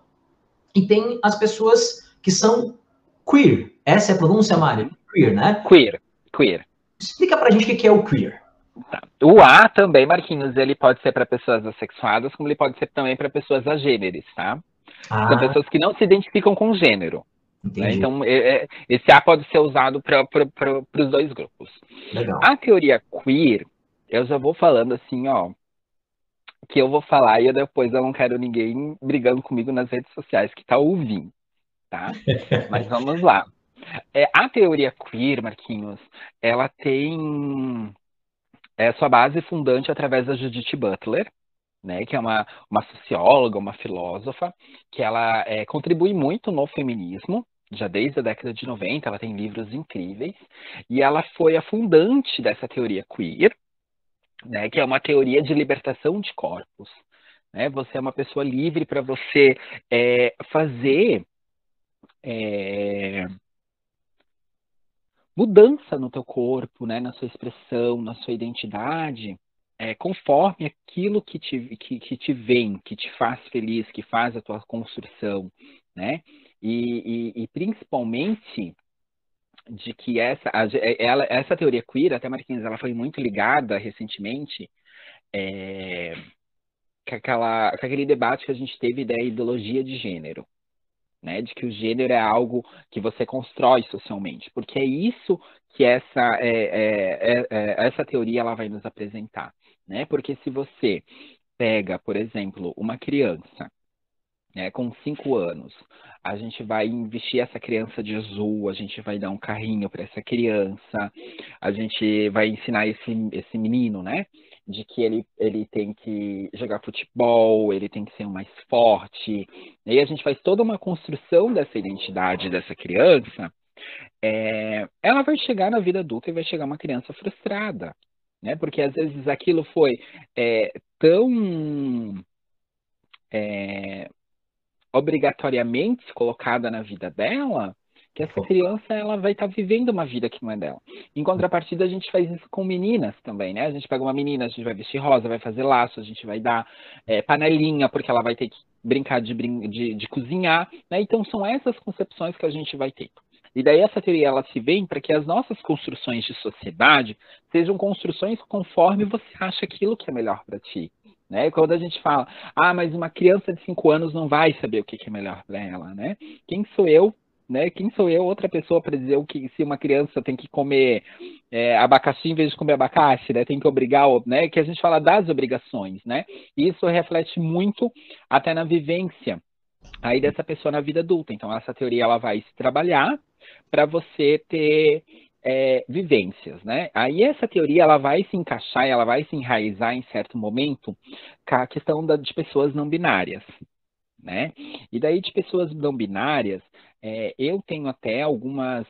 Speaker 1: e tem as pessoas que são queer. Essa é a pronúncia, Mário? Queer, né?
Speaker 3: Queer, queer.
Speaker 1: Explica pra gente o que é o queer.
Speaker 3: Tá. O A também, Marquinhos, ele pode ser para pessoas assexuadas, como ele pode ser também para pessoas agêneres, tá? Ah. São pessoas que não se identificam com gênero. Né? Então, é, é, esse A pode ser usado para os dois grupos. Legal. A teoria queer, eu já vou falando assim, ó, que eu vou falar e eu depois eu não quero ninguém brigando comigo nas redes sociais que tá ouvindo, tá? [laughs] Mas vamos lá. É, a teoria queer, Marquinhos, ela tem é, sua base fundante através da Judith Butler, né, que é uma, uma socióloga, uma filósofa, que ela é, contribui muito no feminismo, já desde a década de 90, ela tem livros incríveis, e ela foi a fundante dessa teoria queer, né, que é uma teoria de libertação de corpos. Né? Você é uma pessoa livre para você é, fazer é, mudança no teu corpo, né, na sua expressão, na sua identidade, é, conforme aquilo que te, que, que te vem, que te faz feliz, que faz a tua construção, né? E, e, e principalmente de que essa, a, ela, essa teoria queer, até Marquinhos, ela foi muito ligada recentemente é, com, aquela, com aquele debate que a gente teve da ideologia de gênero. Né, de que o gênero é algo que você constrói socialmente, porque é isso que essa, é, é, é, é essa teoria ela vai nos apresentar. Né? Porque se você pega, por exemplo, uma criança né, com cinco anos, a gente vai investir essa criança de azul, a gente vai dar um carrinho para essa criança, a gente vai ensinar esse, esse menino, né? De que ele, ele tem que jogar futebol, ele tem que ser mais forte. E aí a gente faz toda uma construção dessa identidade dessa criança. É, ela vai chegar na vida adulta e vai chegar uma criança frustrada, né? Porque às vezes aquilo foi é, tão é, obrigatoriamente colocada na vida dela, que essa criança ela vai estar tá vivendo uma vida que não é dela. Em contrapartida, a gente faz isso com meninas também, né? A gente pega uma menina, a gente vai vestir rosa, vai fazer laço, a gente vai dar é, panelinha, porque ela vai ter que brincar de, de, de cozinhar, né? Então, são essas concepções que a gente vai ter. E daí essa teoria ela se vem para que as nossas construções de sociedade sejam construções conforme você acha aquilo que é melhor para ti. Né? Quando a gente fala, ah, mas uma criança de 5 anos não vai saber o que, é melhor para ela, né? Quem sou eu né? Quem sou eu, outra pessoa, para dizer o que se uma criança tem que comer é, abacaxi em vez de comer abacate, né? Tem que obrigar, né? Que a gente fala das obrigações, né? Isso reflete muito até na vivência aí dessa pessoa na vida adulta. Então essa teoria ela vai se trabalhar para você ter é, vivências, né? Aí essa teoria ela vai se encaixar, ela vai se enraizar em certo momento com a questão da, de pessoas não binárias, né? E daí de pessoas não binárias, é, eu tenho até algumas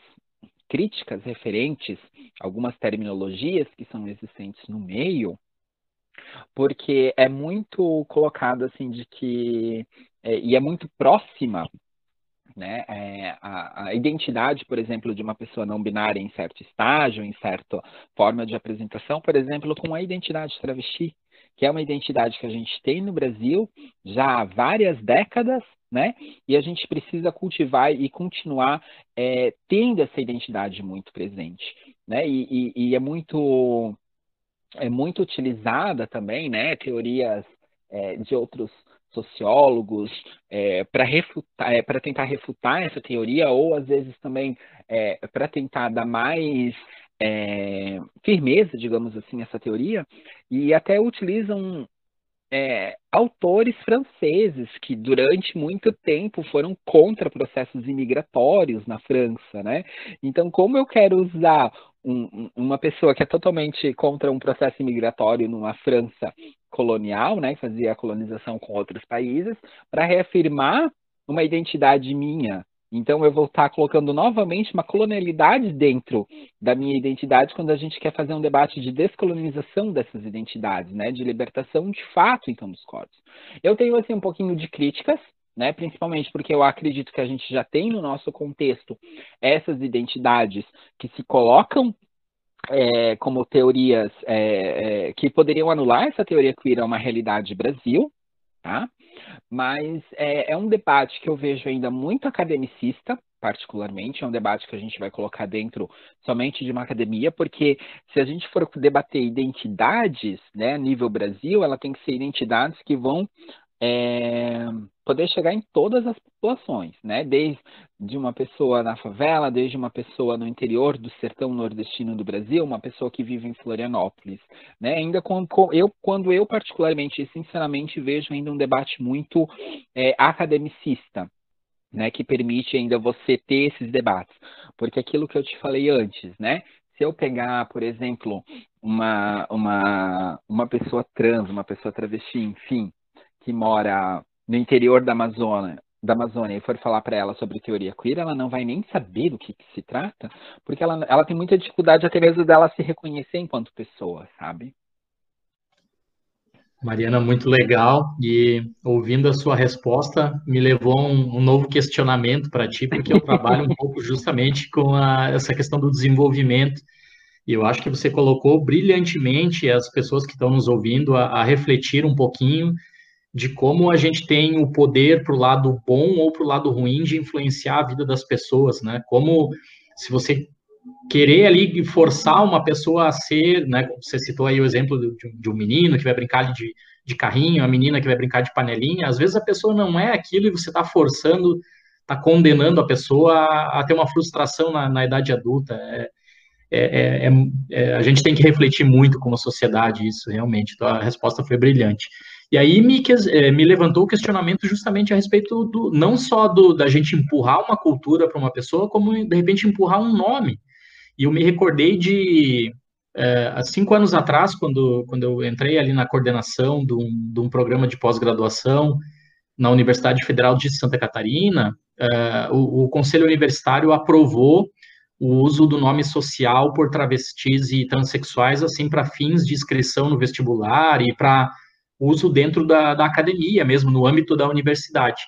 Speaker 3: críticas referentes, algumas terminologias que são existentes no meio, porque é muito colocado assim de que é, e é muito próxima né? É, a, a, identidade, por exemplo, de uma pessoa não binária em certo estágio, em certa forma de apresentação, por exemplo, com a identidade travesti, que é uma identidade que a gente tem no Brasil já há várias décadas, né? E a gente precisa cultivar e continuar é, tendo essa identidade muito presente, né? E, e, e, é muito é muito utilizada também, né? Teorias é, de outros sociólogos é, para refutar, é, para tentar refutar essa teoria ou às vezes também é, para tentar dar mais é, firmeza, digamos assim, essa teoria e até utilizam é, autores franceses que durante muito tempo foram contra processos imigratórios na França, né? Então, como eu quero usar um, uma pessoa que é totalmente contra um processo imigratório numa França colonial, né, que fazia a colonização com outros países, para reafirmar uma identidade minha. Então eu vou estar colocando novamente uma colonialidade dentro da minha identidade quando a gente quer fazer um debate de descolonização dessas identidades, né, de libertação de fato então dos corpos. Eu tenho assim um pouquinho de críticas, né, principalmente porque eu acredito que a gente já tem no nosso contexto essas identidades que se colocam é, como teorias é, é, que poderiam anular essa teoria queer é uma realidade Brasil, tá? Mas é, é, um debate que eu vejo ainda muito academicista, particularmente, é um debate que a gente vai colocar dentro somente de uma academia, porque se a gente for debater identidades, né, nível Brasil, ela tem que ser identidades que vão é, poder chegar em todas as populações, né? Desde uma pessoa na favela, desde uma pessoa no interior do sertão nordestino do Brasil, uma pessoa que vive em Florianópolis, né? Ainda com, com eu, quando eu particularmente, sinceramente, vejo ainda um debate muito é, academicista, né? Que permite ainda você ter esses debates, porque aquilo que eu te falei antes, né? Se eu pegar, por exemplo, uma, uma, uma pessoa trans, uma pessoa travesti, enfim, que mora no interior da Amazônia, da Amazônia e for falar para ela sobre teoria queer, ela não vai nem saber do que, que, se trata, porque ela, ela tem muita dificuldade até mesmo dela se reconhecer enquanto pessoa, sabe?
Speaker 2: Mariana, muito legal. E ouvindo a sua resposta, me levou um, um novo questionamento para ti, porque eu trabalho um [laughs] pouco justamente com a, essa questão do desenvolvimento. E eu acho que você colocou brilhantemente as pessoas que estão nos ouvindo a, a refletir um pouquinho de como a gente tem o poder para o lado bom ou para o lado ruim de influenciar a vida das pessoas, né? Como se você querer ali forçar uma pessoa a ser, né? Você citou aí o exemplo de, um menino que vai brincar de, de carrinho, a menina que vai brincar de panelinha. Às vezes a pessoa não é aquilo e você está forçando, está condenando a pessoa a, a, ter uma frustração na, na idade adulta. É, é, é, é, a gente tem que refletir muito como sociedade isso, realmente. Então, a resposta foi brilhante. E aí me, é, me levantou o questionamento justamente a respeito do não só do, da gente empurrar uma cultura para uma pessoa, como de repente empurrar um nome. E eu me recordei de é, há cinco anos atrás, quando, quando eu entrei ali na coordenação de um, de um programa de pós-graduação na Universidade Federal de Santa Catarina, é, o, o Conselho Universitário aprovou o uso do nome social por travestis e transexuais, assim, para fins de inscrição no vestibular e para uso dentro da, da academia, mesmo no âmbito da universidade.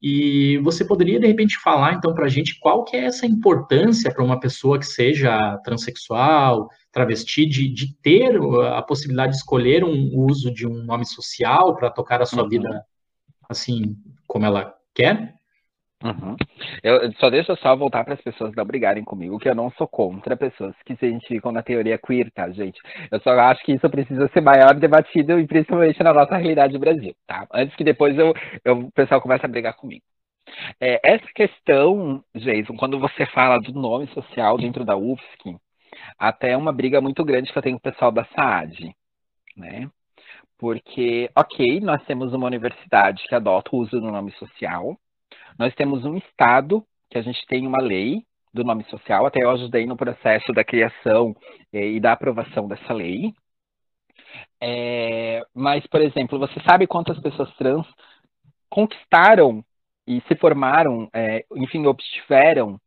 Speaker 2: E você poderia, de repente, falar, então, para a gente qual que é essa importância para uma pessoa que seja transexual, travesti, de, de, ter a possibilidade de escolher um uso de um nome social para tocar a sua uhum. vida assim como ela quer?
Speaker 3: Uhum. Eu só deixa só voltar para as pessoas não brigarem comigo, que eu não sou contra pessoas que se identificam na teoria queer, tá, gente? Eu só acho que isso precisa ser maior debatido, e principalmente na nossa realidade do Brasil, tá? Antes que depois eu, eu, o pessoal comece a brigar comigo. É, essa questão, Jason, quando você fala do nome social dentro da UFSC, até é uma briga muito grande que eu tenho com o pessoal da SAAD, né? Porque, ok, nós temos uma universidade que adota o uso do nome social, nós temos um Estado, que a gente tem uma lei do nome social, até eu ajudei no processo da criação eh, e da aprovação dessa lei. É, mas, por exemplo, você sabe quantas pessoas trans conquistaram e se formaram, é, enfim, obtiveram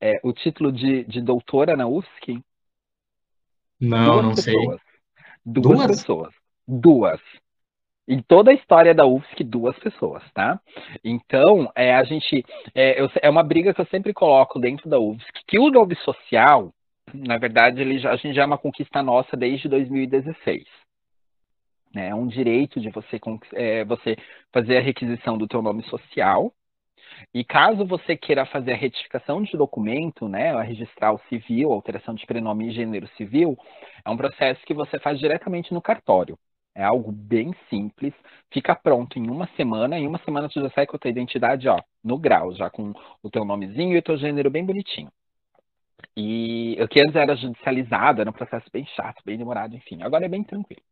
Speaker 3: é, o título de, de, doutora na UFSC?
Speaker 2: Não, Duas não pessoas. sei.
Speaker 3: Duas, Duas pessoas. Duas em toda a história da UFSC, duas pessoas, tá? Então, é, a gente. É, eu, é, uma briga que eu sempre coloco dentro da UFSC, que o nome social, na verdade, ele já, a gente já é uma conquista nossa desde 2016. Né? É um direito de você, é, você fazer a requisição do teu nome social. E caso você queira fazer a retificação de documento, né, a registrar o civil, alteração de prenome e gênero civil, é um processo que você faz diretamente no cartório. É algo bem simples, fica pronto em uma semana, em uma semana tu já sai com a tua identidade, ó, no grau, já com o teu nomezinho e o teu gênero bem bonitinho. E o que antes era judicializado, era um processo bem chato, bem demorado, enfim, agora é bem tranquilo.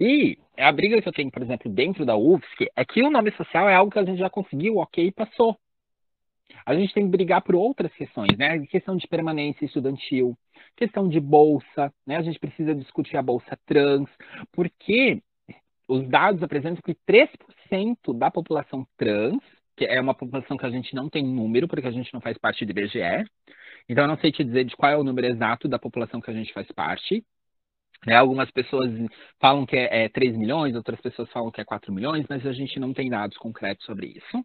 Speaker 3: E a briga que eu tenho, por exemplo, dentro da UFSC é que o nome social é algo que a gente já conseguiu, ok, passou. A gente tem que brigar por outras questões, né? Questão de permanência estudantil, questão de bolsa, né? A gente precisa discutir a bolsa trans, porque os dados apresentam que 3% da população trans, que é uma população que a gente não tem número, porque a gente não faz parte do IBGE, então eu não sei te dizer de qual é o número exato da população que a gente faz parte. Né? Algumas pessoas falam que é, é 3 milhões, outras pessoas falam que é 4 milhões, mas a gente não tem dados concretos sobre isso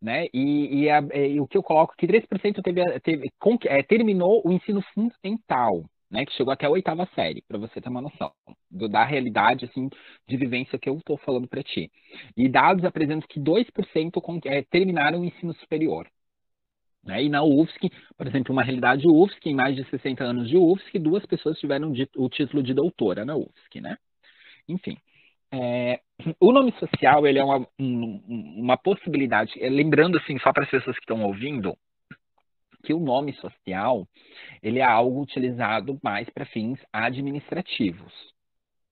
Speaker 3: né? E, e, a, e, o que eu coloco é que 3% teve, teve, é, terminou o ensino fundamental, né? Que chegou até a oitava série, para você ter uma noção do, da realidade assim de vivência que eu estou falando para ti. E dados apresentam que 2% com, é, terminaram o ensino superior. Né? E na UFSC, por exemplo, uma realidade UFSC, em mais de 60 anos de UFSC, duas pessoas tiveram o título de doutora na UFSC, né? Enfim. É, o nome social ele é uma, um, uma possibilidade. É, lembrando assim, só para as pessoas que estão ouvindo, que o nome social ele é algo utilizado mais para fins administrativos.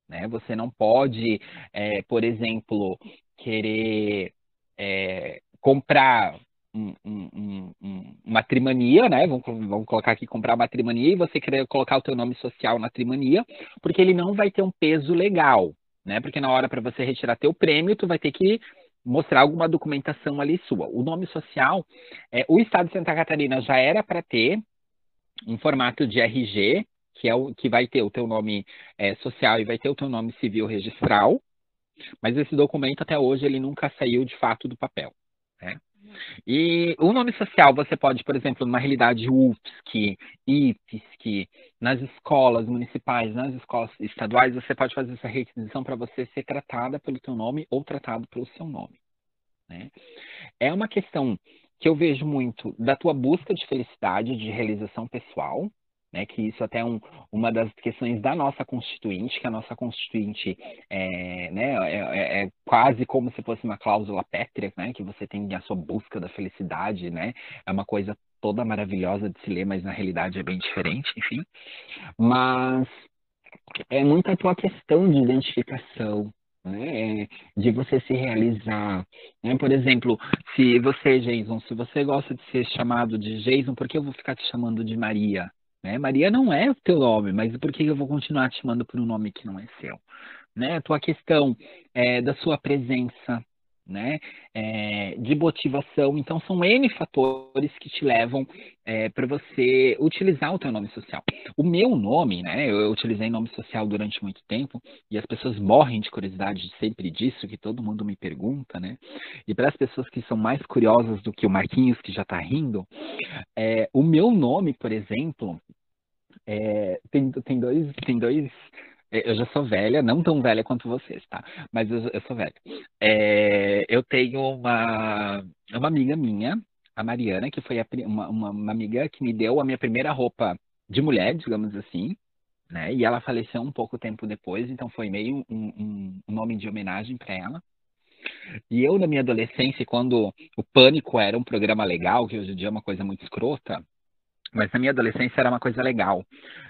Speaker 3: Né? Você não pode, é, por exemplo, querer é, comprar um, um, um, uma trimania, né? Vamos, vamos, colocar aqui comprar uma trimania e você querer colocar o teu nome social na trimania, porque ele não vai ter um peso legal né? Porque na hora para você retirar teu prêmio, tu vai ter que mostrar alguma documentação ali sua. O nome social, é, o Estado de Santa Catarina já era para ter em formato de RG, que é o que vai ter o teu nome é, social e vai ter o teu nome civil registral, mas esse documento até hoje ele nunca saiu de fato do papel. E o nome social você pode, por exemplo, numa realidade UFSC, IFSC, nas escolas municipais, nas escolas estaduais, você pode fazer essa requisição para você ser tratada pelo seu nome ou tratado pelo seu nome. Né? É uma questão que eu vejo muito da tua busca de felicidade, de realização pessoal, né, que isso até é um, uma das questões da nossa constituinte, que a nossa constituinte é, né, é, é, é, quase como se fosse uma cláusula pétrea, né, que você tem a sua busca da felicidade, né, é uma coisa toda maravilhosa de se ler, mas na realidade é bem diferente, enfim. Mas é muita a tua questão de identificação, né? de você se realizar. Né? Por exemplo, se você, Jason, se você gosta de ser chamado de Jason, por que eu vou ficar te chamando de Maria? Né? Maria não é o teu nome, mas por que eu vou continuar te chamando por um nome que não é seu? Né? A tua questão é, da sua presença, né, é, de motivação. Então, são N fatores que te levam é, para você utilizar o teu nome social. O meu nome, né, eu utilizei nome social durante muito tempo e as pessoas morrem de curiosidade sempre disso, que todo mundo me pergunta, né? E para as pessoas que são mais curiosas do que o Marquinhos, que já está rindo, é, o meu nome, por exemplo, é, tem, tem dois, tem dois eu já sou velha, não tão velha quanto vocês, tá? Mas eu, eu sou velha. É, eu tenho uma, uma amiga minha, a Mariana, que foi a, uma, uma, uma, amiga que me deu a minha primeira roupa de mulher, digamos assim, né? E ela faleceu um pouco tempo depois, então foi meio um, um, um nome de homenagem para ela. E eu, na minha adolescência, quando o Pânico era um programa legal, que hoje em dia é uma coisa muito escrota, mas na minha adolescência era uma coisa legal.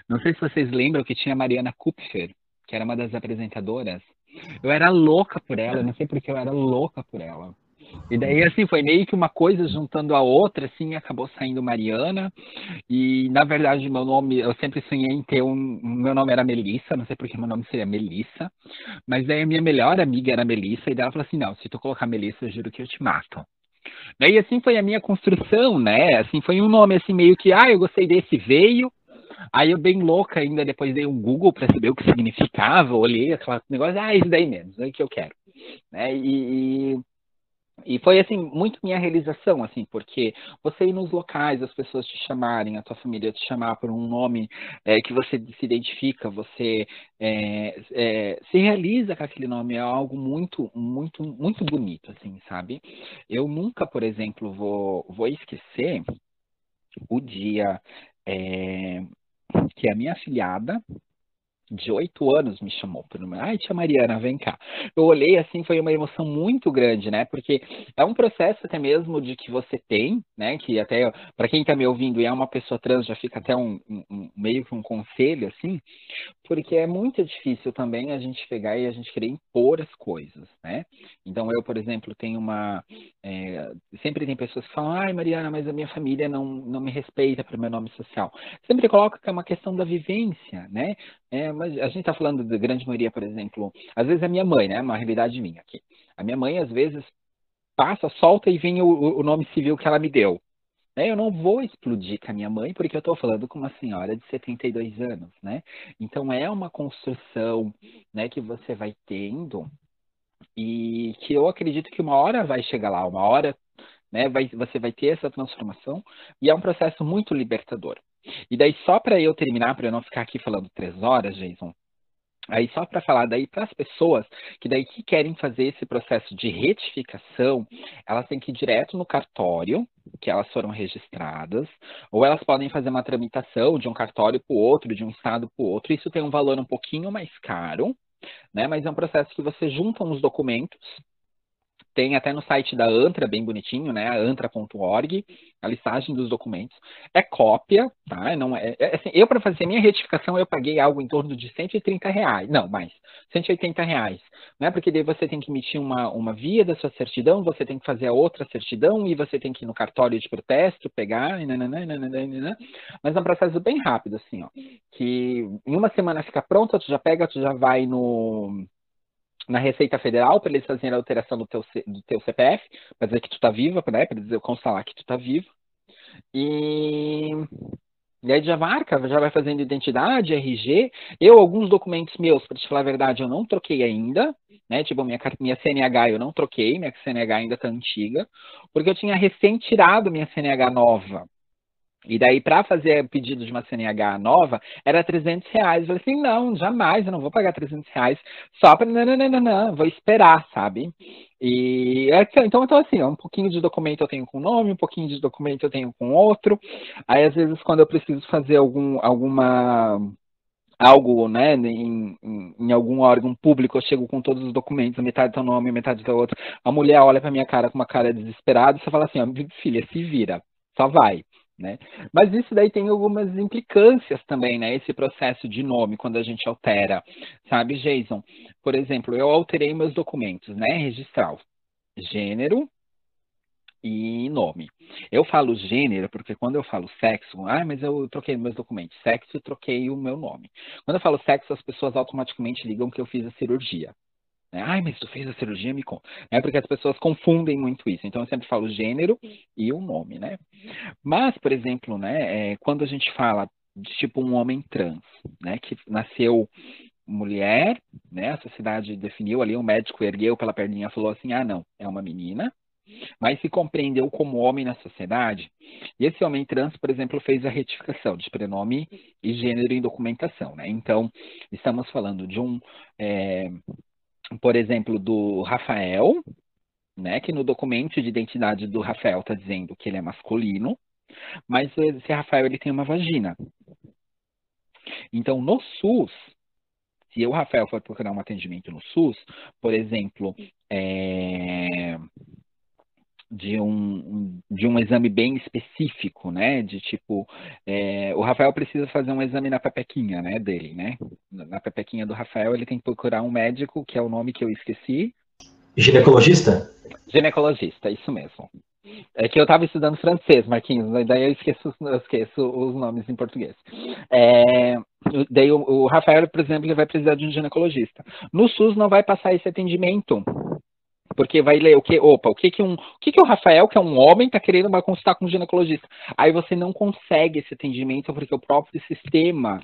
Speaker 3: Não sei se vocês lembram que tinha a Mariana Kupfer, que era uma das apresentadoras. Eu era louca por ela, não sei porque eu era louca por ela. E daí, assim, foi meio que uma coisa juntando a outra, assim, acabou saindo Mariana. E, na verdade, meu nome, eu sempre sonhei em ter um. Meu nome era Melissa, não sei porque meu nome seria Melissa. Mas daí a minha melhor amiga era Melissa, e daí ela falou assim: não, se tu colocar Melissa, eu juro que eu te mato. E assim foi a minha construção, né? Assim, foi um nome assim meio que, ah, eu gostei desse, veio. Aí eu bem louca ainda, depois dei um Google para saber o que significava, olhei aquele negócio, ah, isso daí mesmo, aí que eu quero. Né? E, e foi assim muito minha realização, assim, porque você ir nos locais, as pessoas te chamarem, a tua família te chamar por um nome é, que você se identifica, você é, é, se realiza com aquele nome é algo muito, muito, muito bonito, assim, sabe? Eu nunca, por exemplo, vou, vou esquecer o dia que a minha afilhada de oito anos me chamou por uma. Ai, tia Mariana, vem cá. Eu olhei assim, foi uma emoção muito grande, né? Porque é um processo até mesmo de que você tem, né? Que até para quem está me ouvindo e é uma pessoa trans, já fica até um, um, meio que um conselho, assim, porque é muito difícil também a gente pegar e a gente querer impor as coisas, né? Então eu, por exemplo, tenho uma. É, sempre tem pessoas que falam, ai, Mariana, mas a minha família não, não me respeita para meu nome social. Sempre coloca que é uma questão da vivência, né? É, mas a gente está falando da grande maioria, por exemplo, às vezes a minha mãe, né? Uma realidade minha aqui. A minha mãe, às vezes, passa, solta e vem o, o nome civil que ela me deu. É, eu não vou explodir com a minha mãe, porque eu estou falando com uma senhora de 72 anos, né? Então é uma construção né, que você vai tendo e que eu acredito que uma hora vai chegar lá, uma hora né, vai, você vai ter essa transformação e é um processo muito libertador. E daí, só para eu terminar, para eu não ficar aqui falando três horas, Jason, Aí só para falar daí para as pessoas que daí que querem fazer esse processo de retificação, elas têm que ir direto no cartório, que elas foram registradas, ou elas podem fazer uma tramitação de um cartório para o outro, de um estado para o outro. Isso tem um valor um pouquinho mais caro, né? Mas é um processo que você junta uns documentos tem até no site da Antra, bem bonitinho, né? antra.org, a listagem dos documentos. É cópia, tá? Não é, é assim, eu, para fazer minha retificação, eu paguei algo em torno de 130 reais. Não, mais, 180 reais. Né? Porque daí você tem que emitir uma, uma via da sua certidão, você tem que fazer a outra certidão e você tem que ir no cartório de protesto, pegar, nananana, mas é um processo bem rápido, assim, ó. Que em uma semana fica pronta, tu já pega, tu já vai no na Receita Federal para eles fazerem a alteração do teu, do teu CPF, para dizer que tu está viva, né? Para dizer constar lá que tu está viva. E, e aí já marca, já vai fazendo identidade, RG. Eu, alguns documentos meus, para te falar a verdade, eu não troquei ainda, né? Tipo, minha, minha CNH eu não troquei, minha CNH ainda está antiga, porque eu tinha recém tirado minha CNH nova. E daí, para fazer pedido de uma CNH nova, era 300 reais. Eu falei assim, não, jamais, eu não vou pagar 300 reais só para... Não, não, não, não, não, vou esperar, sabe? E é então, então, assim, um pouquinho de documento eu tenho com nome, um pouquinho de documento eu tenho com outro. Aí, às vezes, quando eu preciso fazer algum, alguma algo, né, em, em, em, algum órgão público, eu chego com todos os documentos, metade do nome, metade do outro. A mulher olha para minha cara com uma cara desesperada e você fala assim, ó, filha, se vira, só vai Né? Mas isso daí tem algumas implicâncias também, né? Esse processo de nome, quando a gente altera, sabe, Jason? Por exemplo, eu alterei meus documentos, né? Registral, gênero e nome. Eu falo gênero porque quando eu falo sexo, ah, mas eu troquei meus documentos, sexo, troquei o meu nome. Quando eu falo sexo, as pessoas automaticamente ligam que eu fiz a cirurgia. Né? Ai, mas tu fez a cirurgia, me conta. É porque as pessoas confundem muito isso. Então eu sempre falo gênero e o nome, né? Mas, por exemplo, né, é, quando a gente fala de tipo um homem trans, né, que nasceu mulher, né, a sociedade definiu ali, o médico ergueu pela perninha e falou assim, ah, não, é uma menina, mas se compreendeu como homem na sociedade. E esse homem trans, por exemplo, fez a retificação de prenome e gênero em documentação, né? Então, estamos falando de um é, por exemplo, do Rafael, né, que no documento de identidade do Rafael está dizendo que ele é masculino, mas esse Rafael ele tem uma vagina. Então, no SUS, se o Rafael for procurar um atendimento no SUS, por exemplo, é, de um, de um exame bem específico, né? De tipo, é, o Rafael precisa fazer um exame na pepequinha, né? Dele, né? Na pepequinha do Rafael, ele tem que procurar um médico, que é o nome que eu esqueci.
Speaker 1: Ginecologista?
Speaker 3: Ginecologista, isso mesmo. É que eu estava estudando francês, Marquinhos, daí eu esqueço, eu esqueço os nomes em português. É, daí o, o Rafael, por exemplo, ele vai precisar de um ginecologista. No SUS não vai passar esse atendimento porque vai ler o que, opa, o que que um, o que que o Rafael, que é um homem, está querendo uma consultar com um ginecologista. Aí você não consegue esse atendimento porque o próprio sistema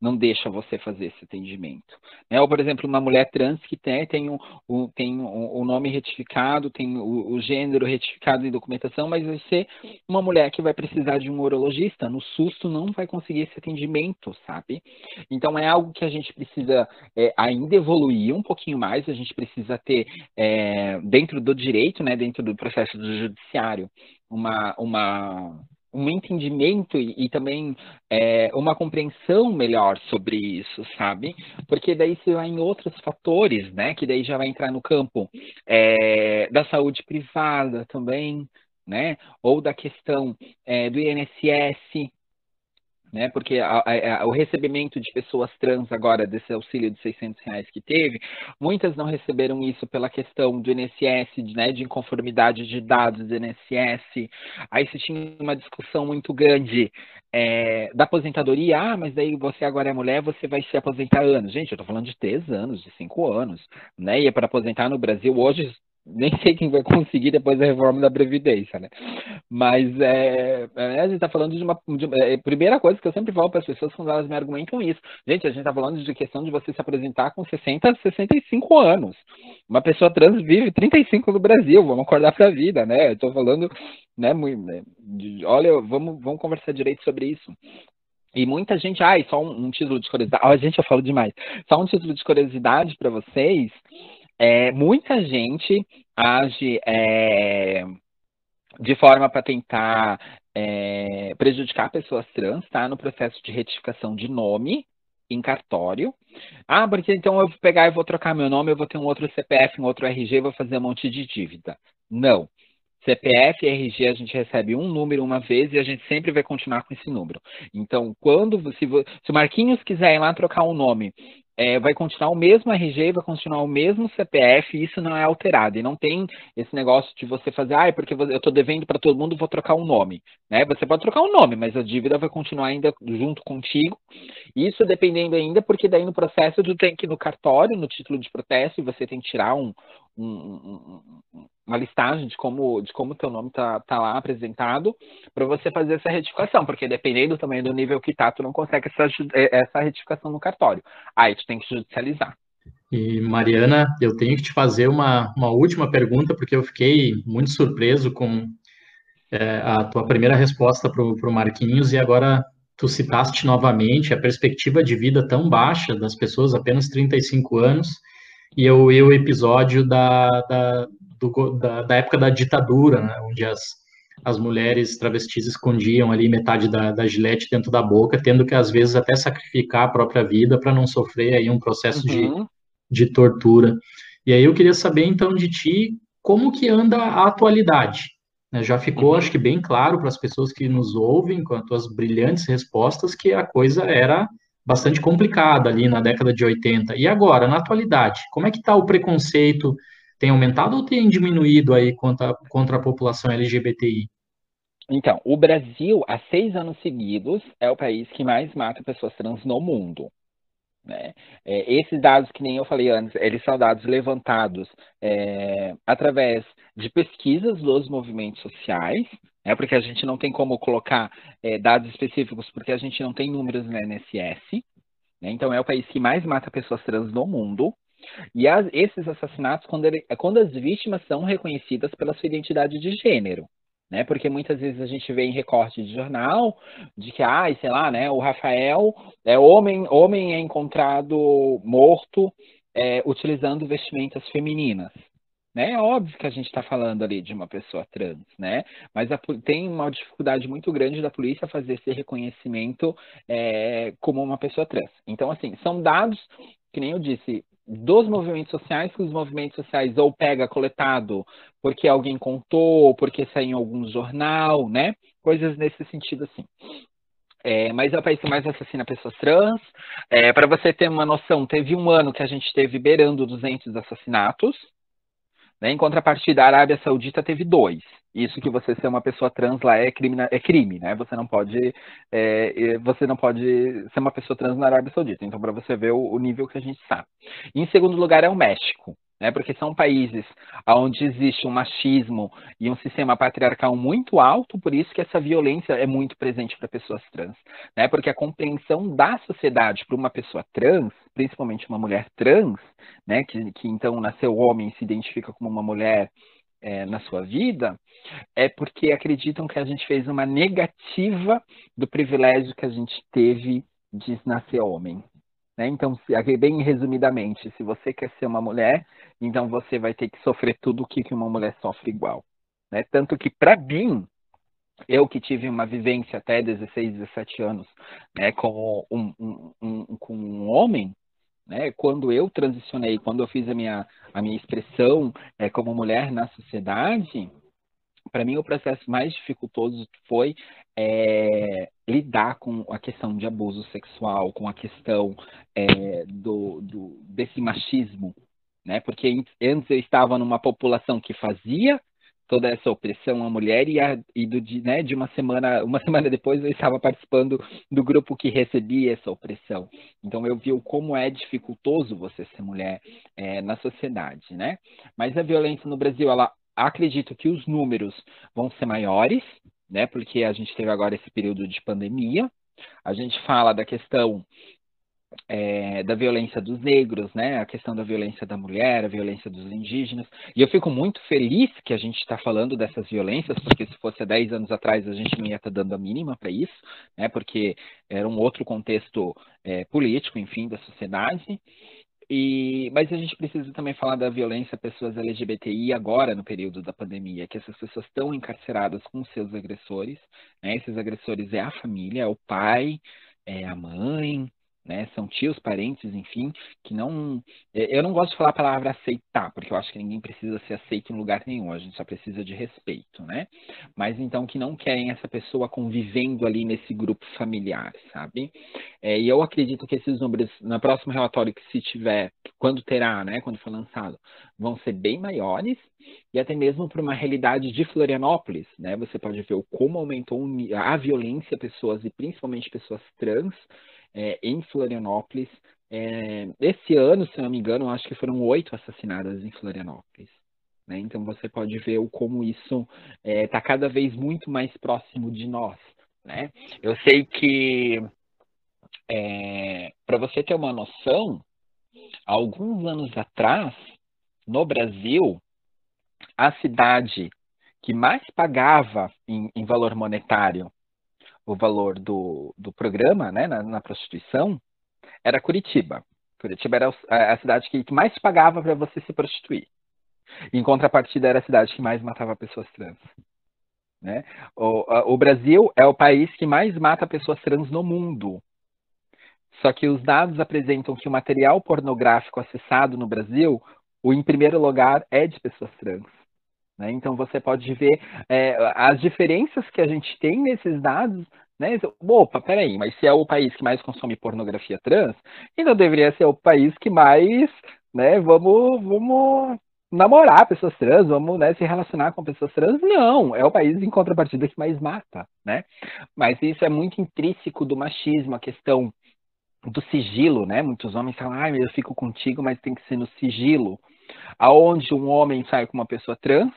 Speaker 3: não deixa você fazer esse atendimento. Né? Ou, por exemplo, uma mulher trans que tem, tem, o, tem o, nome retificado, tem o, o, gênero retificado em documentação, mas vai ser uma mulher que vai precisar de um urologista. No susto não vai conseguir esse atendimento, sabe? Então é algo que a gente precisa é, ainda evoluir um pouquinho mais, a gente precisa ter é, dentro do direito, né, dentro do processo do judiciário, uma, uma um entendimento e, e também é, uma compreensão melhor sobre isso, sabe? Porque daí você vai em outros fatores, né? Que daí já vai entrar no campo é, da saúde privada também, né? Ou da questão é, do INSS, né? Porque a, a, o recebimento de pessoas trans agora desse auxílio de 600 reais que teve, muitas não receberam isso pela questão do INSS, né? De inconformidade de dados do INSS. Aí se tinha uma discussão muito grande é, da aposentadoria. Ah, mas daí você agora é mulher, você vai se aposentar anos. Gente, eu estou falando de três anos, de cinco anos, né? E é para aposentar no Brasil hoje nem sei quem vai conseguir depois da reforma da Previdência, né? Mas é, é a gente está falando de uma. De, é, primeira coisa que eu sempre falo para as pessoas quando elas me argumentam isso. Gente, a gente está falando de questão de você se apresentar com 60, 65 anos. Uma pessoa trans vive 35 no Brasil, vamos acordar para a vida, né? Eu estou falando, né, muito, né, de, olha, vamos, vamos conversar direito sobre isso. E muita gente, ai, só um, um título de curiosidade. Ah, gente, eu falo demais. Só um título de curiosidade para vocês. É, muita gente age é, de forma para tentar é, prejudicar pessoas trans, tá? No processo de retificação de nome em cartório. Ah, porque então eu vou pegar e vou trocar meu nome, eu vou ter um outro CPF, um outro RG, vou fazer um monte de dívida. Não. CPF e RG a gente recebe um número uma vez e a gente sempre vai continuar com esse número. Então, quando se, se o Marquinhos quiser ir lá trocar um nome é, vai continuar o mesmo RG, vai continuar o mesmo CPF, isso não é alterado. E não tem esse negócio de você fazer, ah, é porque eu estou devendo para todo mundo, vou trocar um nome. Né? Você pode trocar um nome, mas a dívida vai continuar ainda junto contigo. Isso dependendo ainda, porque daí no processo tu tem que ir no cartório, no título de protesto, e você tem que tirar um, um, um, uma listagem de como de como teu nome tá, tá lá apresentado para você fazer essa retificação, porque dependendo também do nível que tá, tu não consegue essa, é, essa retificação no cartório. Aí tu tem que judicializar.
Speaker 2: E Mariana, eu tenho que te fazer uma, uma última pergunta, porque eu fiquei muito surpreso com é, a tua primeira resposta para o Marquinhos, e agora tu citaste novamente a perspectiva de vida tão baixa das pessoas, apenas 35 anos, e eu, o episódio da, da, do, da, da, época da ditadura, né, onde as, as mulheres travestis escondiam ali metade da, da gilete dentro da boca, tendo que às vezes até sacrificar a própria vida para não sofrer aí um processo uhum. de, de tortura. E aí eu queria saber então de ti como que anda a atualidade, Né? Já ficou, uhum. acho que, bem claro para as pessoas que nos ouvem, com as tuas brilhantes respostas, que a coisa era bastante complicada ali na década de 80. E agora, na atualidade, como é que está o preconceito? Tem aumentado ou tem diminuído aí contra, contra a população LGBTI?
Speaker 3: Então, o Brasil, há seis anos seguidos, é o país que mais mata pessoas trans no mundo. Né? É, esses dados, que nem eu falei antes, eles são dados levantados é, através de pesquisas dos movimentos sociais, né? porque a gente não tem como colocar é, dados específicos, porque a gente não tem números na NSS. Né? Então, é o país que mais mata pessoas trans no mundo. E as, esses assassinatos, quando, ele, quando as vítimas são reconhecidas pela sua identidade de gênero né? Porque muitas vezes a gente vê em recorte de jornal de que, ai, sei lá, né? O Rafael é homem, homem é encontrado morto é, utilizando vestimentas femininas. Né? É óbvio que a gente está falando ali de uma pessoa trans, né? Mas a, tem uma dificuldade muito grande da polícia fazer esse reconhecimento é, como uma pessoa trans. Então, assim, são dados, que nem eu disse, dos movimentos sociais que os movimentos sociais ou pega coletado porque alguém contou, porque saiu em algum jornal, né? Coisas nesse sentido assim. É, mas é o país que mais assassina pessoas trans. É, Para você ter uma noção, teve um ano que a gente teve beirando 200 assassinatos. Né? Em contrapartida, a Arábia Saudita teve dois. Isso que você ser uma pessoa trans lá é crime, é crime, né? Você não pode, é, você não pode ser uma pessoa trans na Arábia Saudita. Então, para você ver o, o, nível que a gente está. Em segundo lugar é o México, né? Porque são países onde existe um machismo e um sistema patriarcal muito alto, por isso que essa violência é muito presente para pessoas trans, né? Porque a compreensão da sociedade para uma pessoa trans, principalmente uma mulher trans, né? Que, que então nasceu homem e se identifica como uma mulher é, na sua vida, é porque acreditam que a gente fez uma negativa do privilégio que a gente teve de nascer homem. Né? Então, bem resumidamente, se você quer ser uma mulher, então você vai ter que sofrer tudo o que uma mulher sofre igual. Né? Tanto que, para mim, eu que tive uma vivência até 16, 17 anos né, com, um, um, um, com um homem, né? Quando eu transicionei, quando eu fiz a minha, a minha expressão é, como mulher na sociedade, para mim o processo mais dificultoso foi é, lidar com a questão de abuso sexual, com a questão é, do, do, desse machismo, né? Porque antes eu estava numa população que fazia toda essa opressão à mulher e, a, e do, de, né, de uma semana, uma [laughs] semana depois eu estava participando do grupo que recebia essa opressão. Então eu vi como é dificultoso você ser mulher é, na sociedade, né? Mas a violência no Brasil, ela acredito que os números vão ser maiores, né? Porque a gente teve agora esse período de pandemia. A gente fala da questão é, da violência dos negros, né? A questão da violência da mulher, a violência dos indígenas. E eu fico muito feliz que a gente está falando dessas violências, porque se fosse há 10 anos atrás a gente não ia estar tá dando a mínima para isso, né? Porque era um outro contexto é, político, enfim, da sociedade. E, mas a gente precisa também falar da violência a pessoas LGBTI agora no período da pandemia, que essas pessoas estão encarceradas com seus agressores. Né? Esses agressores é a família, é o pai, é a mãe, né? São tios, parentes, enfim, que não. É, eu não gosto de falar a palavra aceitar, porque eu acho que ninguém precisa ser aceito em lugar nenhum, a gente só precisa de respeito, né? Mas então que não querem essa pessoa convivendo ali nesse grupo familiar, sabe? É, e eu acredito que esses números, no próximo relatório que se tiver, quando terá, né, quando for lançado, vão ser bem maiores, e até mesmo para uma realidade de Florianópolis, né? Você pode ver como aumentou a violência pessoas e principalmente pessoas trans é, em Florianópolis. É, esse ano, se não me engano, acho que foram oito assassinadas em Florianópolis. Né? Então você pode ver como isso está é, tá cada vez muito mais próximo de nós. Né? Eu sei que, é, para você ter uma noção, alguns anos atrás, no Brasil, a cidade que mais pagava em, em valor monetário o valor do, do programa né, na, na prostituição era Curitiba. Curitiba era a, cidade que, mais pagava para você se prostituir. Em contrapartida, era a cidade que mais matava pessoas trans. Né? O, o Brasil é o país que mais mata pessoas trans no mundo. Só que os dados apresentam que o material pornográfico acessado no Brasil, o em primeiro lugar é de pessoas trans. Né? Então você pode ver é, as diferenças que a gente tem nesses dados. Né? Opa, peraí, mas se é o país que mais consome pornografia trans, então deveria ser o país que mais, né, vamos, vamos namorar pessoas trans, vamos né, se relacionar com pessoas trans. Não, é o país em contrapartida que mais mata, né? Mas isso é muito intrínseco do machismo, a questão do sigilo, né? Muitos homens falam, ah, eu fico contigo, mas tem que ser no sigilo. Aonde um homem sai com uma pessoa trans,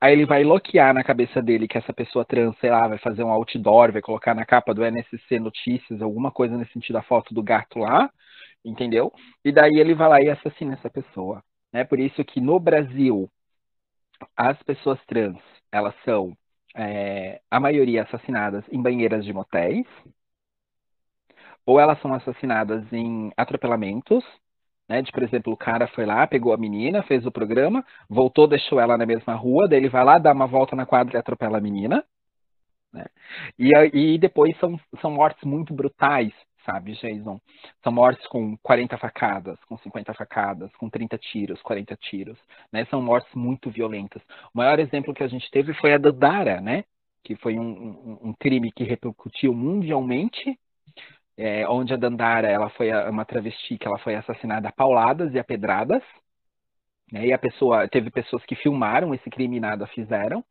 Speaker 3: aí ele vai bloquear na cabeça dele que essa pessoa trans, sei lá, vai fazer um outdoor, vai colocar na capa do NSC Notícias, alguma coisa nesse sentido, a foto do gato lá, entendeu? E daí ele vai lá e assassina essa pessoa. Né? Por isso que no Brasil, as pessoas trans, elas são, é, a maioria, assassinadas em banheiras de motéis, ou elas são assassinadas em atropelamentos, né? De, por exemplo, o cara foi lá, pegou a menina, fez o programa, voltou, deixou ela na mesma rua, daí ele vai lá, dá uma volta na quadra e atropela a menina. Né? E, e depois são, são mortes muito brutais, sabe, Jason? São mortes com 40 facadas, com 50 facadas, com 30 tiros, 40 tiros, né? São mortes muito violentas. O maior exemplo que a gente teve foi a Dandara, né? Que foi um, um, um crime que repercutiu mundialmente, é, onde a Dandara ela foi uma travesti que ela foi assassinada a pauladas e a pedradas. Né, e a pessoa teve pessoas que filmaram esse crime e nada fizeram.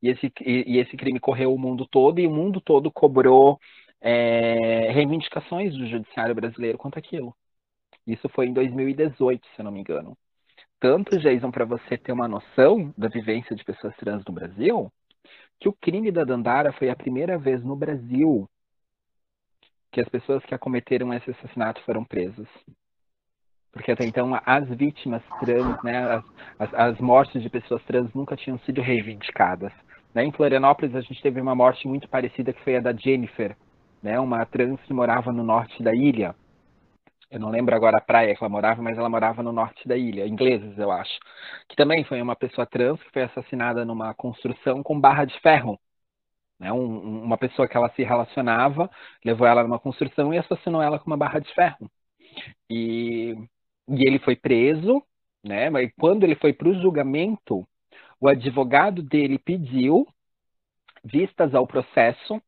Speaker 3: E esse, e, e esse crime correu o mundo todo e o mundo todo cobrou é, reivindicações do judiciário brasileiro quanto aquilo. Isso foi em 2018, se eu não me engano. Tanto, Jason, para você ter uma noção da vivência de pessoas trans no Brasil, que o crime da Dandara foi a primeira vez no Brasil que as pessoas que acometeram esse assassinato foram presas. Porque até então as vítimas trans, né, as, as, as mortes de pessoas trans nunca tinham sido reivindicadas. Né? Em Florianópolis a gente teve uma morte muito parecida que foi a da Jennifer, né, uma trans que morava no norte da ilha. Eu não lembro agora a praia que ela morava, mas ela morava no norte da ilha, ingleses, eu acho. Que também foi uma pessoa trans que foi assassinada numa construção com barra de ferro. Né? Um, uma pessoa que ela se relacionava, levou ela numa construção e assassinou ela com uma barra de ferro. E, e ele foi preso, né? mas quando ele foi para o julgamento, o advogado dele pediu vistas ao processo,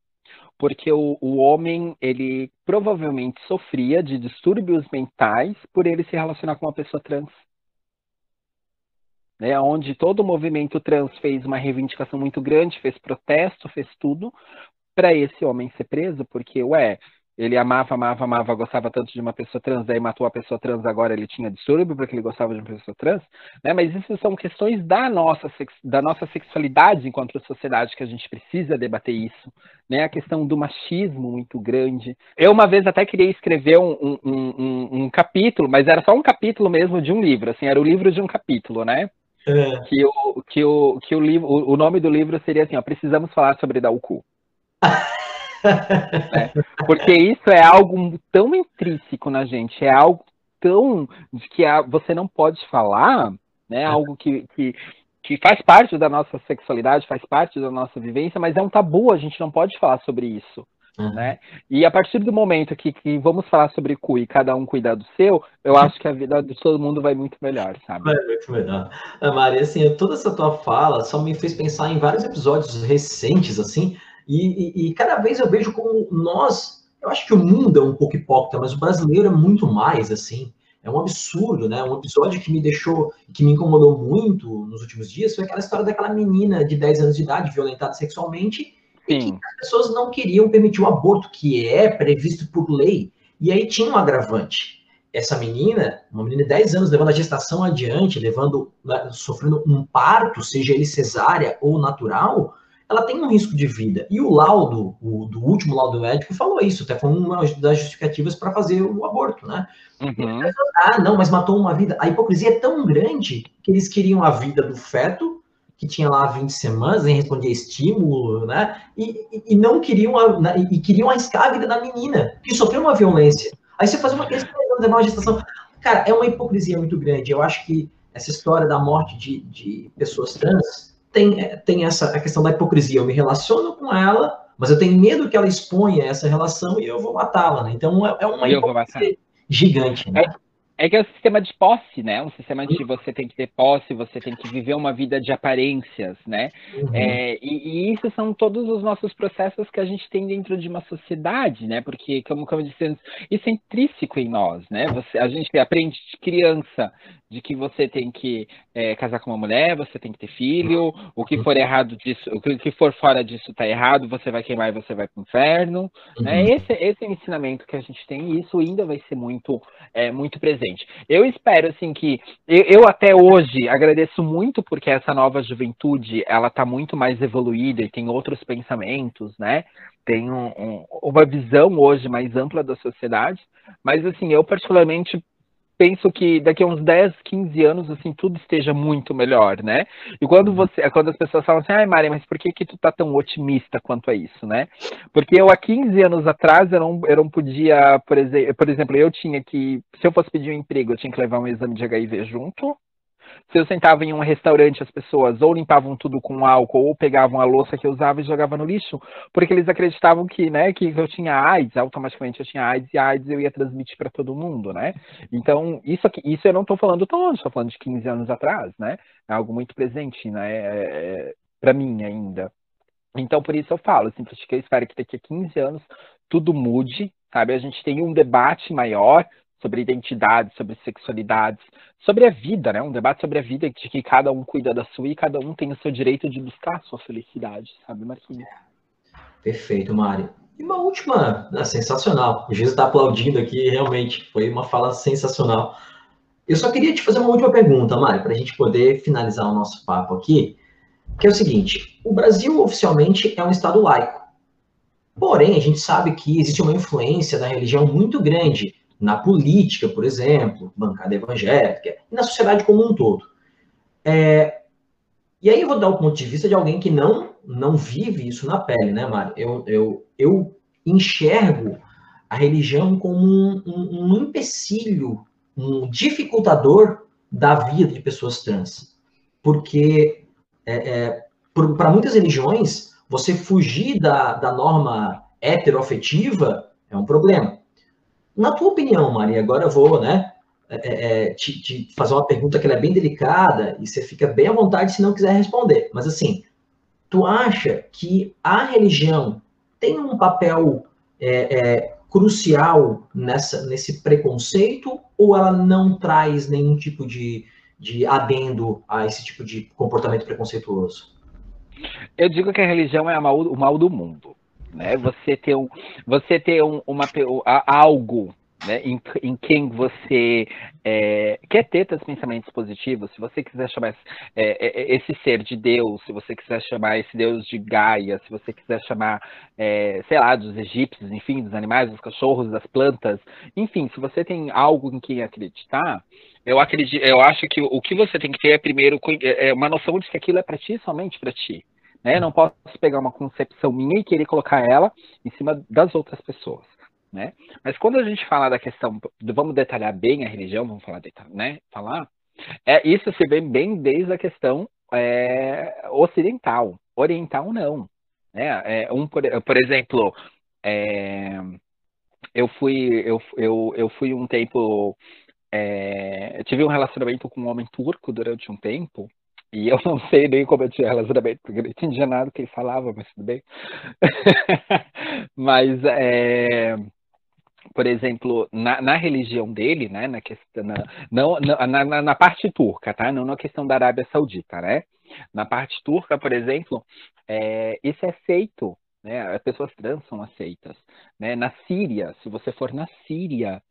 Speaker 3: porque o, o homem ele provavelmente sofria de distúrbios mentais por ele se relacionar com uma pessoa trans né, onde todo o movimento trans fez uma reivindicação muito grande, fez protesto, fez tudo, para esse homem ser preso, porque, ué, ele amava, amava, amava, gostava tanto de uma pessoa trans, daí matou a pessoa trans, agora ele tinha distúrbio porque ele gostava de uma pessoa trans, né? Mas isso são questões da nossa, da nossa sexualidade enquanto sociedade que a gente precisa debater isso, né? A questão do machismo muito grande. Eu uma vez até queria escrever um, um, um, um capítulo, mas era só um capítulo mesmo de um livro, assim, era o livro de um capítulo, né? É. Que, o, que, o, que o, livro, o, nome do livro seria assim, ó, precisamos falar sobre dar o cu. [laughs] é, porque isso é algo tão intrínseco na gente, é algo tão de que a, você não pode falar, né? É. Algo que, que, que faz parte da nossa sexualidade, faz parte da nossa vivência, mas é um tabu, a gente não pode falar sobre isso. Uhum. Né? E a partir do momento que, que, vamos falar sobre cu e cada um cuidar do seu, eu acho que a vida de todo mundo vai muito melhor, sabe?
Speaker 1: Vai muito melhor. Ah, Maria, assim, toda essa tua fala só me fez pensar em vários episódios recentes, assim, e, e, e cada vez eu vejo como nós, eu acho que o mundo é um pouco hipócrita, mas o brasileiro é muito mais, assim, é um absurdo, né? Um episódio que me deixou, que me incomodou muito nos últimos dias foi aquela história daquela menina de 10 anos de idade violentada sexualmente Sim. as pessoas não queriam permitir o aborto, que é previsto por lei. E aí tinha um agravante. Essa menina, uma menina de 10 anos, levando a gestação adiante, levando, né, sofrendo um parto, seja ele cesárea ou natural, ela tem um risco de vida. E o laudo, o do último laudo médico, falou isso, até foi uma das justificativas para fazer o aborto, né? Uhum. Ah, não, mas matou uma vida. A hipocrisia é tão grande que eles queriam a vida do feto que tinha lá 20 semanas, nem respondia estímulo, né? E, e, não queriam, a, e queriam a vida da menina, que sofreu uma violência. Aí você faz uma questão de uma gestação. Cara, é uma hipocrisia muito grande. Eu acho que essa história da morte de, de pessoas trans tem, é, tem essa a questão da hipocrisia. Eu me relaciono com ela, mas eu tenho medo que ela exponha essa relação e eu vou matá-la, né? Então é, é uma hipocrisia gigante, né?
Speaker 3: É é que é o um sistema de posse, né? Um sistema de você tem que ter posse, você tem que viver uma vida de aparências, né? Uhum. É, e, e, isso são todos os nossos processos que a gente tem dentro de uma sociedade, né? Porque, como, como eu disse antes, isso é intrínseco em nós, né? Você, a gente aprende de criança de que você tem que é, casar com uma mulher, você tem que ter filho, o que for errado disso, o que for fora disso está errado, você vai queimar e você vai para o inferno. Né? Uhum. Né? Esse, esse é o ensinamento que a gente tem e isso ainda vai ser muito, é, muito presente. Eu espero assim que eu, eu, até hoje agradeço muito porque essa nova juventude ela está muito mais evoluída e tem outros pensamentos, né? Tem um, um, uma visão hoje mais ampla da sociedade, mas assim eu particularmente penso que daqui a uns 10, 15 anos, assim, tudo esteja muito melhor, né? E quando uhum. você, quando as pessoas falam assim, ai, Mari, mas por que que tu tá tão otimista quanto a isso, né? Porque eu, há 15 anos atrás, eu não, eu não podia, por, exe por exemplo, eu tinha que, se eu fosse pedir um emprego, eu tinha que levar um exame de HIV junto, se eu sentava em um restaurante, as pessoas ou limpavam tudo com álcool ou pegavam a louça que eu usava e jogavam no lixo, porque eles acreditavam que, né, que eu tinha AIDS, automaticamente eu tinha AIDS e AIDS eu ia transmitir para todo mundo, né? Então, isso aqui, isso eu não estou falando tão longe, estou falando de 15 anos atrás, né? É algo muito presente, né, é, é, para mim ainda. Então, por isso eu falo, assim, eu espero que daqui a 15 anos tudo mude, sabe? A gente tem um debate maior, sobre identidade, sobre sexualidades, sobre a vida, né? Um debate sobre a vida de que cada um cuida da sua e cada um tem o seu direito de buscar a sua felicidade, sabe, Marquinhos?
Speaker 1: Perfeito, Mari. E uma última, né, sensacional. O Jesus está aplaudindo aqui, realmente, foi uma fala sensacional. Eu só queria te fazer uma última pergunta, Mari, para a gente poder finalizar o nosso papo aqui, que é o seguinte: o Brasil oficialmente é um Estado laico. Porém, a gente sabe que existe uma influência da religião muito grande na política, por exemplo, bancada evangélica, e na sociedade como um todo. É, e aí eu vou dar o ponto de vista de alguém que não não vive isso na pele, né, Mário? Eu, eu, eu enxergo a religião como um, um, um empecilho, um dificultador da vida de pessoas trans. Porque é, é, para muitas religiões, você fugir da, da norma heteroafetiva é um problema. Na tua opinião, Maria, agora eu vou né, é, é, é, te, te, fazer uma pergunta que é bem delicada e você fica bem à vontade se não quiser responder. Mas assim, tu acha que a religião tem um papel é, é, crucial nessa, nesse preconceito ou ela não traz nenhum tipo de, de adendo a esse tipo de comportamento preconceituoso?
Speaker 3: Eu digo que a religião é mal, o mal do mundo né? Você ter, um, você ter um, uma, algo né, em, em, quem você é, quer ter esses pensamentos positivos, se você quiser chamar é, é, esse ser de Deus, se você quiser chamar esse Deus de Gaia, se você quiser chamar, é, sei lá, dos egípcios, enfim, dos animais, dos cachorros, das plantas, enfim, se você tem algo em quem acreditar, eu acredito, eu acho que o que você tem que ter é primeiro é, é uma noção de que aquilo é para ti, somente para ti. Né? Não posso pegar uma concepção minha e querer colocar ela em cima das outras pessoas. Né? Mas quando a gente fala da questão, vamos detalhar bem a religião, vamos falar, né? falar é, isso se vê bem desde a questão é, ocidental, oriental não. Né? É, um, por, por exemplo, é, eu fui eu, eu, eu fui um tempo é, tive um relacionamento com um homem turco durante um tempo e eu não sei nem como eu tinha relacionamento, porque eu não entendia nada do que ele falava, mas tudo bem. [laughs] mas, é, por exemplo, na, na, religião dele, né, na, questão, na, não, na, na, parte turca, tá? Não na questão da Arábia Saudita, né? Na parte turca, por exemplo, é, isso é aceito, né? As pessoas trans são aceitas. Né? Na Síria, se você for na Síria,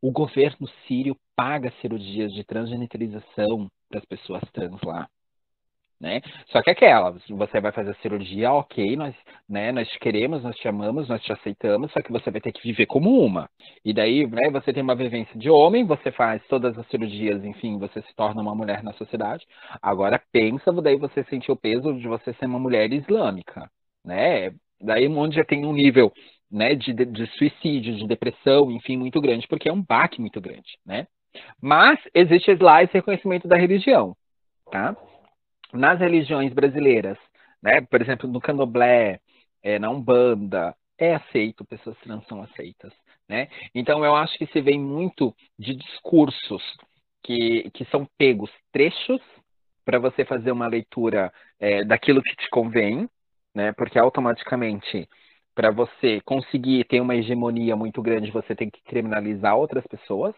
Speaker 3: o governo sírio paga cirurgias de transgenitalização para as pessoas trans lá. Né? Só que aquela, você vai fazer a cirurgia, ok, nós, né, nós te queremos, nós te amamos, nós te aceitamos, só que você vai ter que viver como uma. E daí, né, você tem uma vivência de homem, você faz todas as cirurgias, enfim, você se torna uma mulher na sociedade. Agora pensa, daí você sentir o peso de você ser uma mulher islâmica, né? Daí onde já tem um nível né, de, de, suicídio, de depressão, enfim, muito grande, porque é um baque muito grande, né? Mas existe lá esse reconhecimento da religião, tá? Nas religiões brasileiras, né, por exemplo, no candomblé, é, na Umbanda, é aceito, pessoas trans são aceitas, Né? Então, eu acho que se vem muito de discursos que, que são pegos trechos para você fazer uma leitura é, daquilo que te convém, né? porque automaticamente, para você conseguir ter uma hegemonia muito grande, você tem que criminalizar outras pessoas.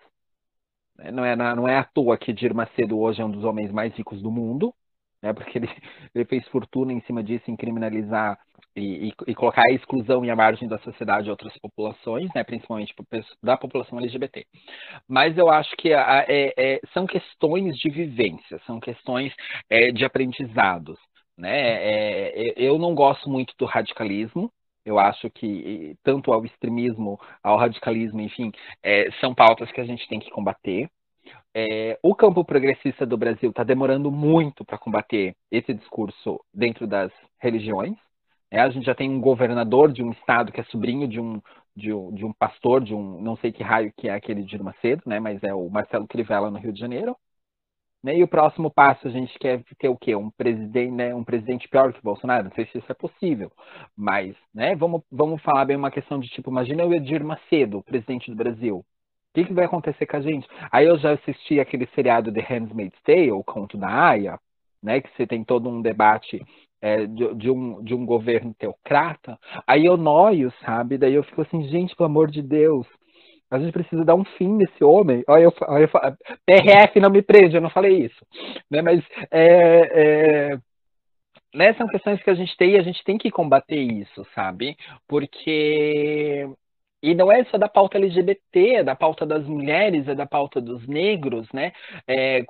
Speaker 3: Não é, não é à toa que Dir Macedo hoje é um dos homens mais ricos do mundo, né? porque ele, [laughs] ele fez fortuna em cima disso, em criminalizar e, e, e, colocar a exclusão e a margem da sociedade de outras populações, né, principalmente da população LGBT. Mas eu acho que a, é, é, são questões de vivência, são questões é, de aprendizados. Né? É, é, eu não gosto muito do radicalismo, eu acho que tanto ao extremismo, ao radicalismo, enfim, é, são pautas que a gente tem que combater. É, o campo progressista do Brasil está demorando muito para combater esse discurso dentro das religiões. É, a gente já tem um governador de um estado que é sobrinho de um, de um, de um pastor, de um não sei que raio que é aquele de Macedo, né? Mas é o Marcelo Crivella no Rio de Janeiro. Né? E o próximo passo a gente quer ter o quê? Um presidente, né? um presidente pior que o Bolsonaro? Não sei se isso é possível, mas, né? Vamos, vamos falar bem uma questão de tipo, imagina o Edir Macedo, presidente do Brasil. O que, que vai acontecer com a gente? Aí eu já assisti aquele seriado The Handmaid's Tale, o Conto da Aya, né? Que você tem todo um debate é, de, de, um, de um governo teocrata, aí eu noio, sabe? Daí eu fico assim, gente, pelo amor de Deus, a gente precisa dar um fim nesse homem. Olha, eu, eu, PRF não me prende, eu não falei isso. Né? Mas é, é, né, são questões que a gente tem e a gente tem que combater isso, sabe? Porque e não é só da pauta LGBT, é da pauta das mulheres, é da pauta dos negros, né? É,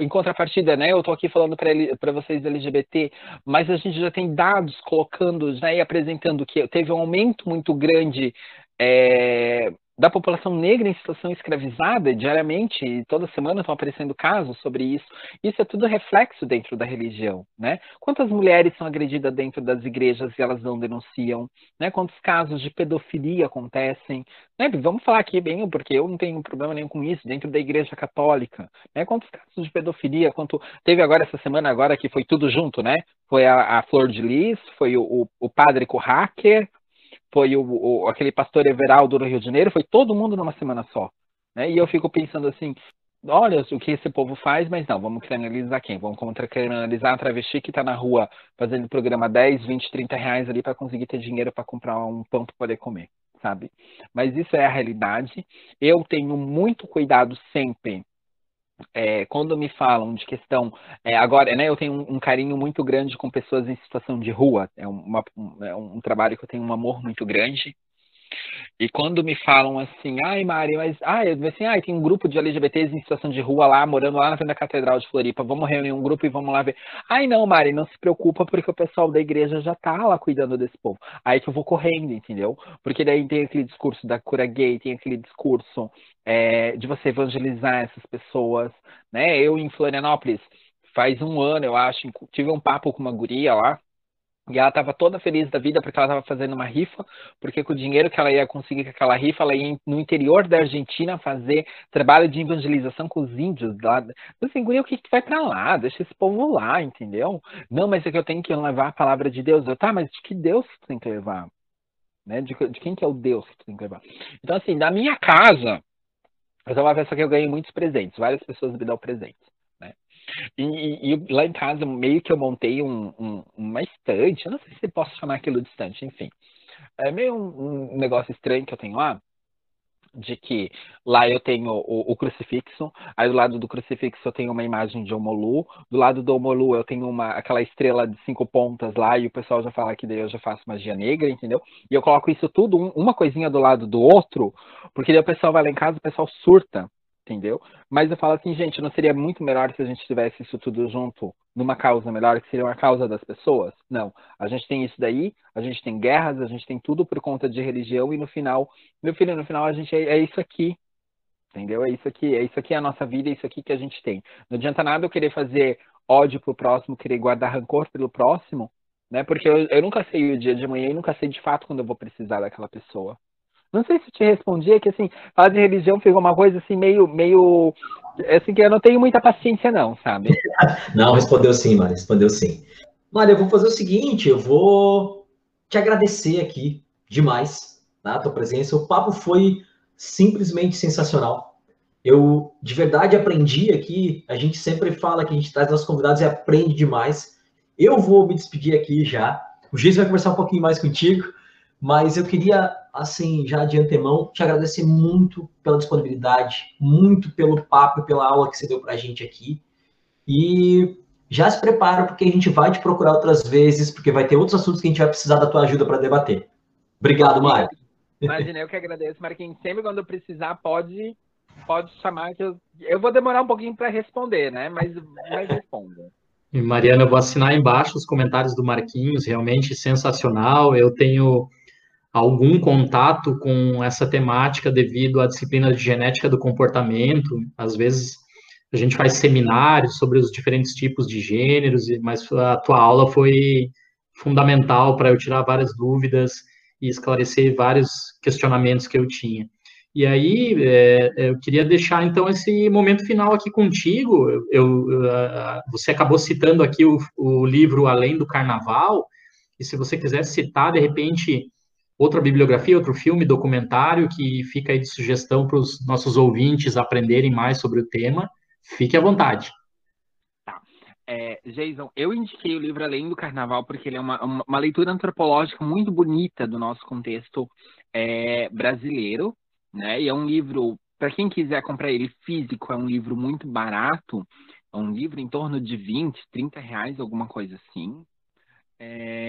Speaker 3: em contrapartida, né? Eu estou aqui falando para vocês LGBT, mas a gente já tem dados colocando né, e apresentando que teve um aumento muito grande é, da população negra em situação escravizada diariamente, e toda semana estão aparecendo casos sobre isso. Isso é tudo reflexo dentro da religião, né? Quantas mulheres são agredidas dentro das igrejas e elas não denunciam, né? Quantos casos de pedofilia acontecem, né? Vamos falar aqui bem, porque eu não tenho problema nenhum com isso, dentro da igreja católica, né? Quantos casos de pedofilia, quanto teve agora essa semana agora que foi tudo junto, né? Foi a, a Flor de Lis, foi o, o, o padre com hacker, foi o, o, aquele pastor Everaldo no Rio de Janeiro, foi todo mundo numa semana só. Né? E eu fico pensando assim, olha o que esse povo faz, mas não, vamos criminalizar quem? Vamos criminalizar a travesti que está na rua fazendo programa 10, 20, 30 reais ali para conseguir ter dinheiro para comprar um pão para poder comer, sabe? Mas isso é a realidade. Eu tenho muito cuidado sempre é, quando me falam de questão. É, agora, né, eu tenho um, um, carinho muito grande com pessoas em situação de rua. É, uma, um, é um trabalho que eu tenho um amor muito grande. E quando me falam assim, ai Mari, mas ai, assim, ai, tem um grupo de LGBTs em situação de rua lá, morando lá na frente da Catedral de Floripa, vamos reunir um grupo e vamos lá ver. Ai, não, Mari, não se preocupa, porque o pessoal da igreja já tá lá cuidando desse povo. Aí que eu vou correndo, entendeu? Porque daí tem aquele discurso da cura gay, tem aquele discurso é, de você evangelizar essas pessoas, né? Eu em Florianópolis, faz um ano, eu acho, tive um papo com uma guria lá, e ela estava toda feliz da vida porque ela estava fazendo uma rifa, porque com o dinheiro que ela ia conseguir com aquela rifa, ela ia no interior da Argentina fazer trabalho de evangelização com os índios lá. Assim, o que, que vai para lá? Deixa esse povo lá, entendeu? Não, mas é que eu tenho que levar a palavra de Deus. Eu, tá, mas de que Deus tu tem que levar? Né? De, de quem que é o Deus que tu tem que levar? Então, assim, da minha casa, eu uma pessoa que eu ganho muitos presentes. Várias pessoas me dão presentes. E, e, lá em casa, meio que eu montei um, um, uma estante, eu não sei se posso chamar aquilo de estante, enfim. É meio um, um negócio estranho que eu tenho lá, de que lá eu tenho o, o, crucifixo, aí do lado do crucifixo eu tenho uma imagem de Omolu, do lado do Omolu eu tenho uma, aquela estrela de cinco pontas lá, e o pessoal já fala que daí eu já faço magia negra, entendeu? E eu coloco isso tudo, um, uma coisinha do lado do outro, porque daí o pessoal vai lá em casa, o pessoal surta, entendeu? Mas eu falo assim, gente, não seria muito melhor se a gente tivesse isso tudo junto numa causa melhor, que seria uma causa das pessoas? Não. A gente tem isso daí, a gente tem guerras, a gente tem tudo por conta de religião e no final, meu filho, no final a gente é, é isso aqui. Entendeu? É isso aqui, é isso aqui é a nossa vida, é isso aqui que a gente tem. Não adianta nada eu querer fazer ódio pro próximo, querer guardar rancor pelo próximo, né? Porque eu, eu nunca sei o dia de amanhã e nunca sei de fato quando eu vou precisar daquela pessoa. Não sei se te respondi, é que assim, falar de religião ficou uma coisa assim, meio, meio. Assim, que eu não tenho muita paciência, não, sabe? [laughs]
Speaker 1: não, respondeu sim, Mari, respondeu sim. Mari, eu vou fazer o seguinte, eu vou te agradecer aqui demais. tá? a tua presença. O papo foi simplesmente sensacional. Eu, de verdade, aprendi aqui. A gente sempre fala que a gente traz nossos convidados e aprende demais. Eu vou me despedir aqui já. O Geis vai conversar um pouquinho mais contigo, mas eu queria, assim, já de antemão, te agradecer muito pela disponibilidade, muito pelo papo, pela aula que você deu para a gente aqui. E já se prepara, porque a gente vai te procurar outras vezes, porque vai ter outros assuntos que a gente vai precisar da tua ajuda para debater. Obrigado, Mário. [laughs]
Speaker 3: Imagina, eu que agradeço, Marquinhos. Sempre quando eu precisar, pode, pode chamar, que eu, eu vou demorar um pouquinho para responder, né? Mas, mas responda.
Speaker 2: E Mariana, eu vou assinar embaixo os comentários do Marquinhos, realmente sensacional. Eu tenho algum contato com essa temática devido à disciplina de genética do comportamento. Às vezes a gente faz seminários sobre os diferentes tipos de gêneros, mas a tua aula foi fundamental para eu tirar várias dúvidas e esclarecer vários questionamentos que eu tinha. E aí, é, eu queria deixar então esse momento final aqui contigo. Eu, eu, você acabou citando aqui o, o, livro Além do Carnaval, e se você quiser citar, de repente, outra bibliografia, outro filme, documentário, que fica aí de sugestão para os nossos ouvintes aprenderem mais sobre o tema, fique à vontade.
Speaker 3: Tá. É, Jason, eu indiquei o livro Além do Carnaval porque ele é uma, uma, leitura antropológica muito bonita do nosso contexto é, brasileiro, né? E é um livro, para quem quiser comprar ele físico, é um livro muito barato, é um livro em torno de 20, 30 reais, alguma coisa assim. É...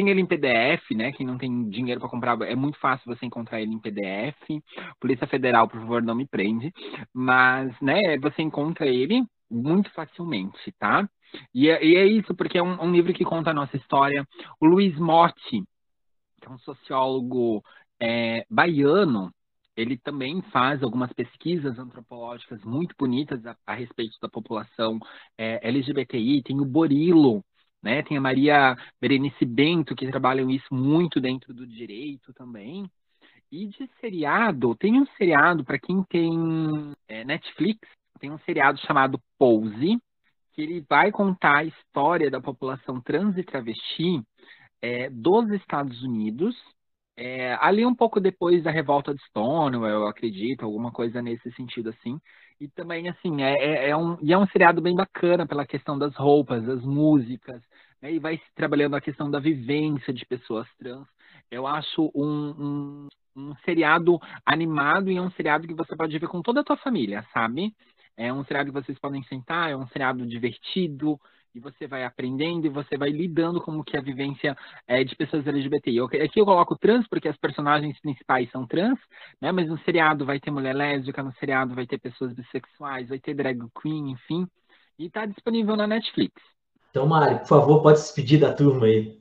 Speaker 3: Tem ele em PDF, né? Quem não tem dinheiro para comprar, é muito fácil você encontrar ele em PDF. Polícia Federal, por favor, não me prende. Mas, né, você encontra ele muito facilmente, tá? E é, e é isso, porque é um, um, livro que conta a nossa história. O Luiz Motti, que é um sociólogo é, baiano, ele também faz algumas pesquisas antropológicas muito bonitas a, a respeito da população é, LGBTI. Tem o Borilo, né? Tem a Maria Berenice Bento, que trabalham isso muito dentro do direito também. E de seriado, tem um seriado para quem tem é, Netflix, tem um seriado chamado Pose, que ele vai contar a história da população trans e travesti é, dos Estados Unidos é, ali um pouco depois da revolta de Stonewall, eu acredito, alguma coisa nesse sentido assim. E também, assim, é, é, é um, e é um seriado bem bacana pela questão das roupas, das músicas, né? E vai trabalhando a questão da vivência de pessoas trans. Eu acho um, um, um seriado animado e é um seriado que você pode ver com toda a tua família, sabe? É um seriado que vocês podem sentar, é um seriado divertido, e você vai aprendendo e você vai lidando com o que a vivência é, de pessoas LGBTI. Eu, aqui eu coloco trans porque as personagens principais são trans, né? Mas no seriado vai ter mulher lésbica, no seriado vai ter pessoas bissexuais, vai ter drag queen, enfim. E está disponível na Netflix.
Speaker 1: Então, Mari, por favor, pode se despedir da turma aí.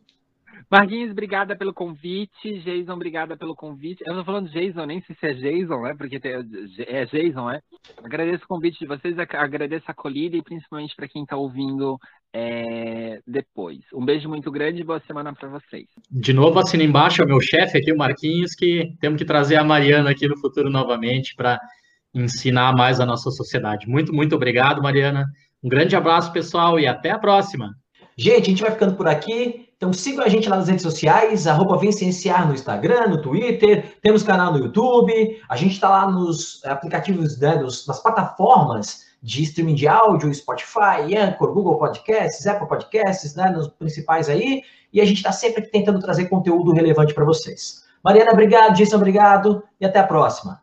Speaker 3: Marquinhos, obrigada pelo convite. Jason, obrigada pelo convite. Eu não falando Jason, nem sei se é Jason, né? Porque é Jason, né? Agradeço o convite de vocês, agradeço a acolhida e principalmente para quem está ouvindo é, depois. Um beijo muito grande e boa semana para vocês.
Speaker 2: De novo, assina embaixo, é o meu chefe aqui, o Marquinhos, que temos que trazer a Mariana aqui no futuro novamente para ensinar mais a nossa sociedade. Muito, muito obrigado, Mariana. Um grande abraço, pessoal, e até a próxima.
Speaker 1: Gente, a gente vai ficando por aqui. Então sigam a gente lá nas redes sociais, arroba Vencenciar no Instagram, no Twitter, temos canal no YouTube, a gente está lá nos aplicativos, né, nos, nas plataformas de streaming de áudio, Spotify, Anchor, Google Podcasts, Apple Podcasts, né, nos principais aí, e a gente está sempre tentando trazer conteúdo relevante para vocês. Mariana, obrigado, Jason, obrigado, e até a próxima.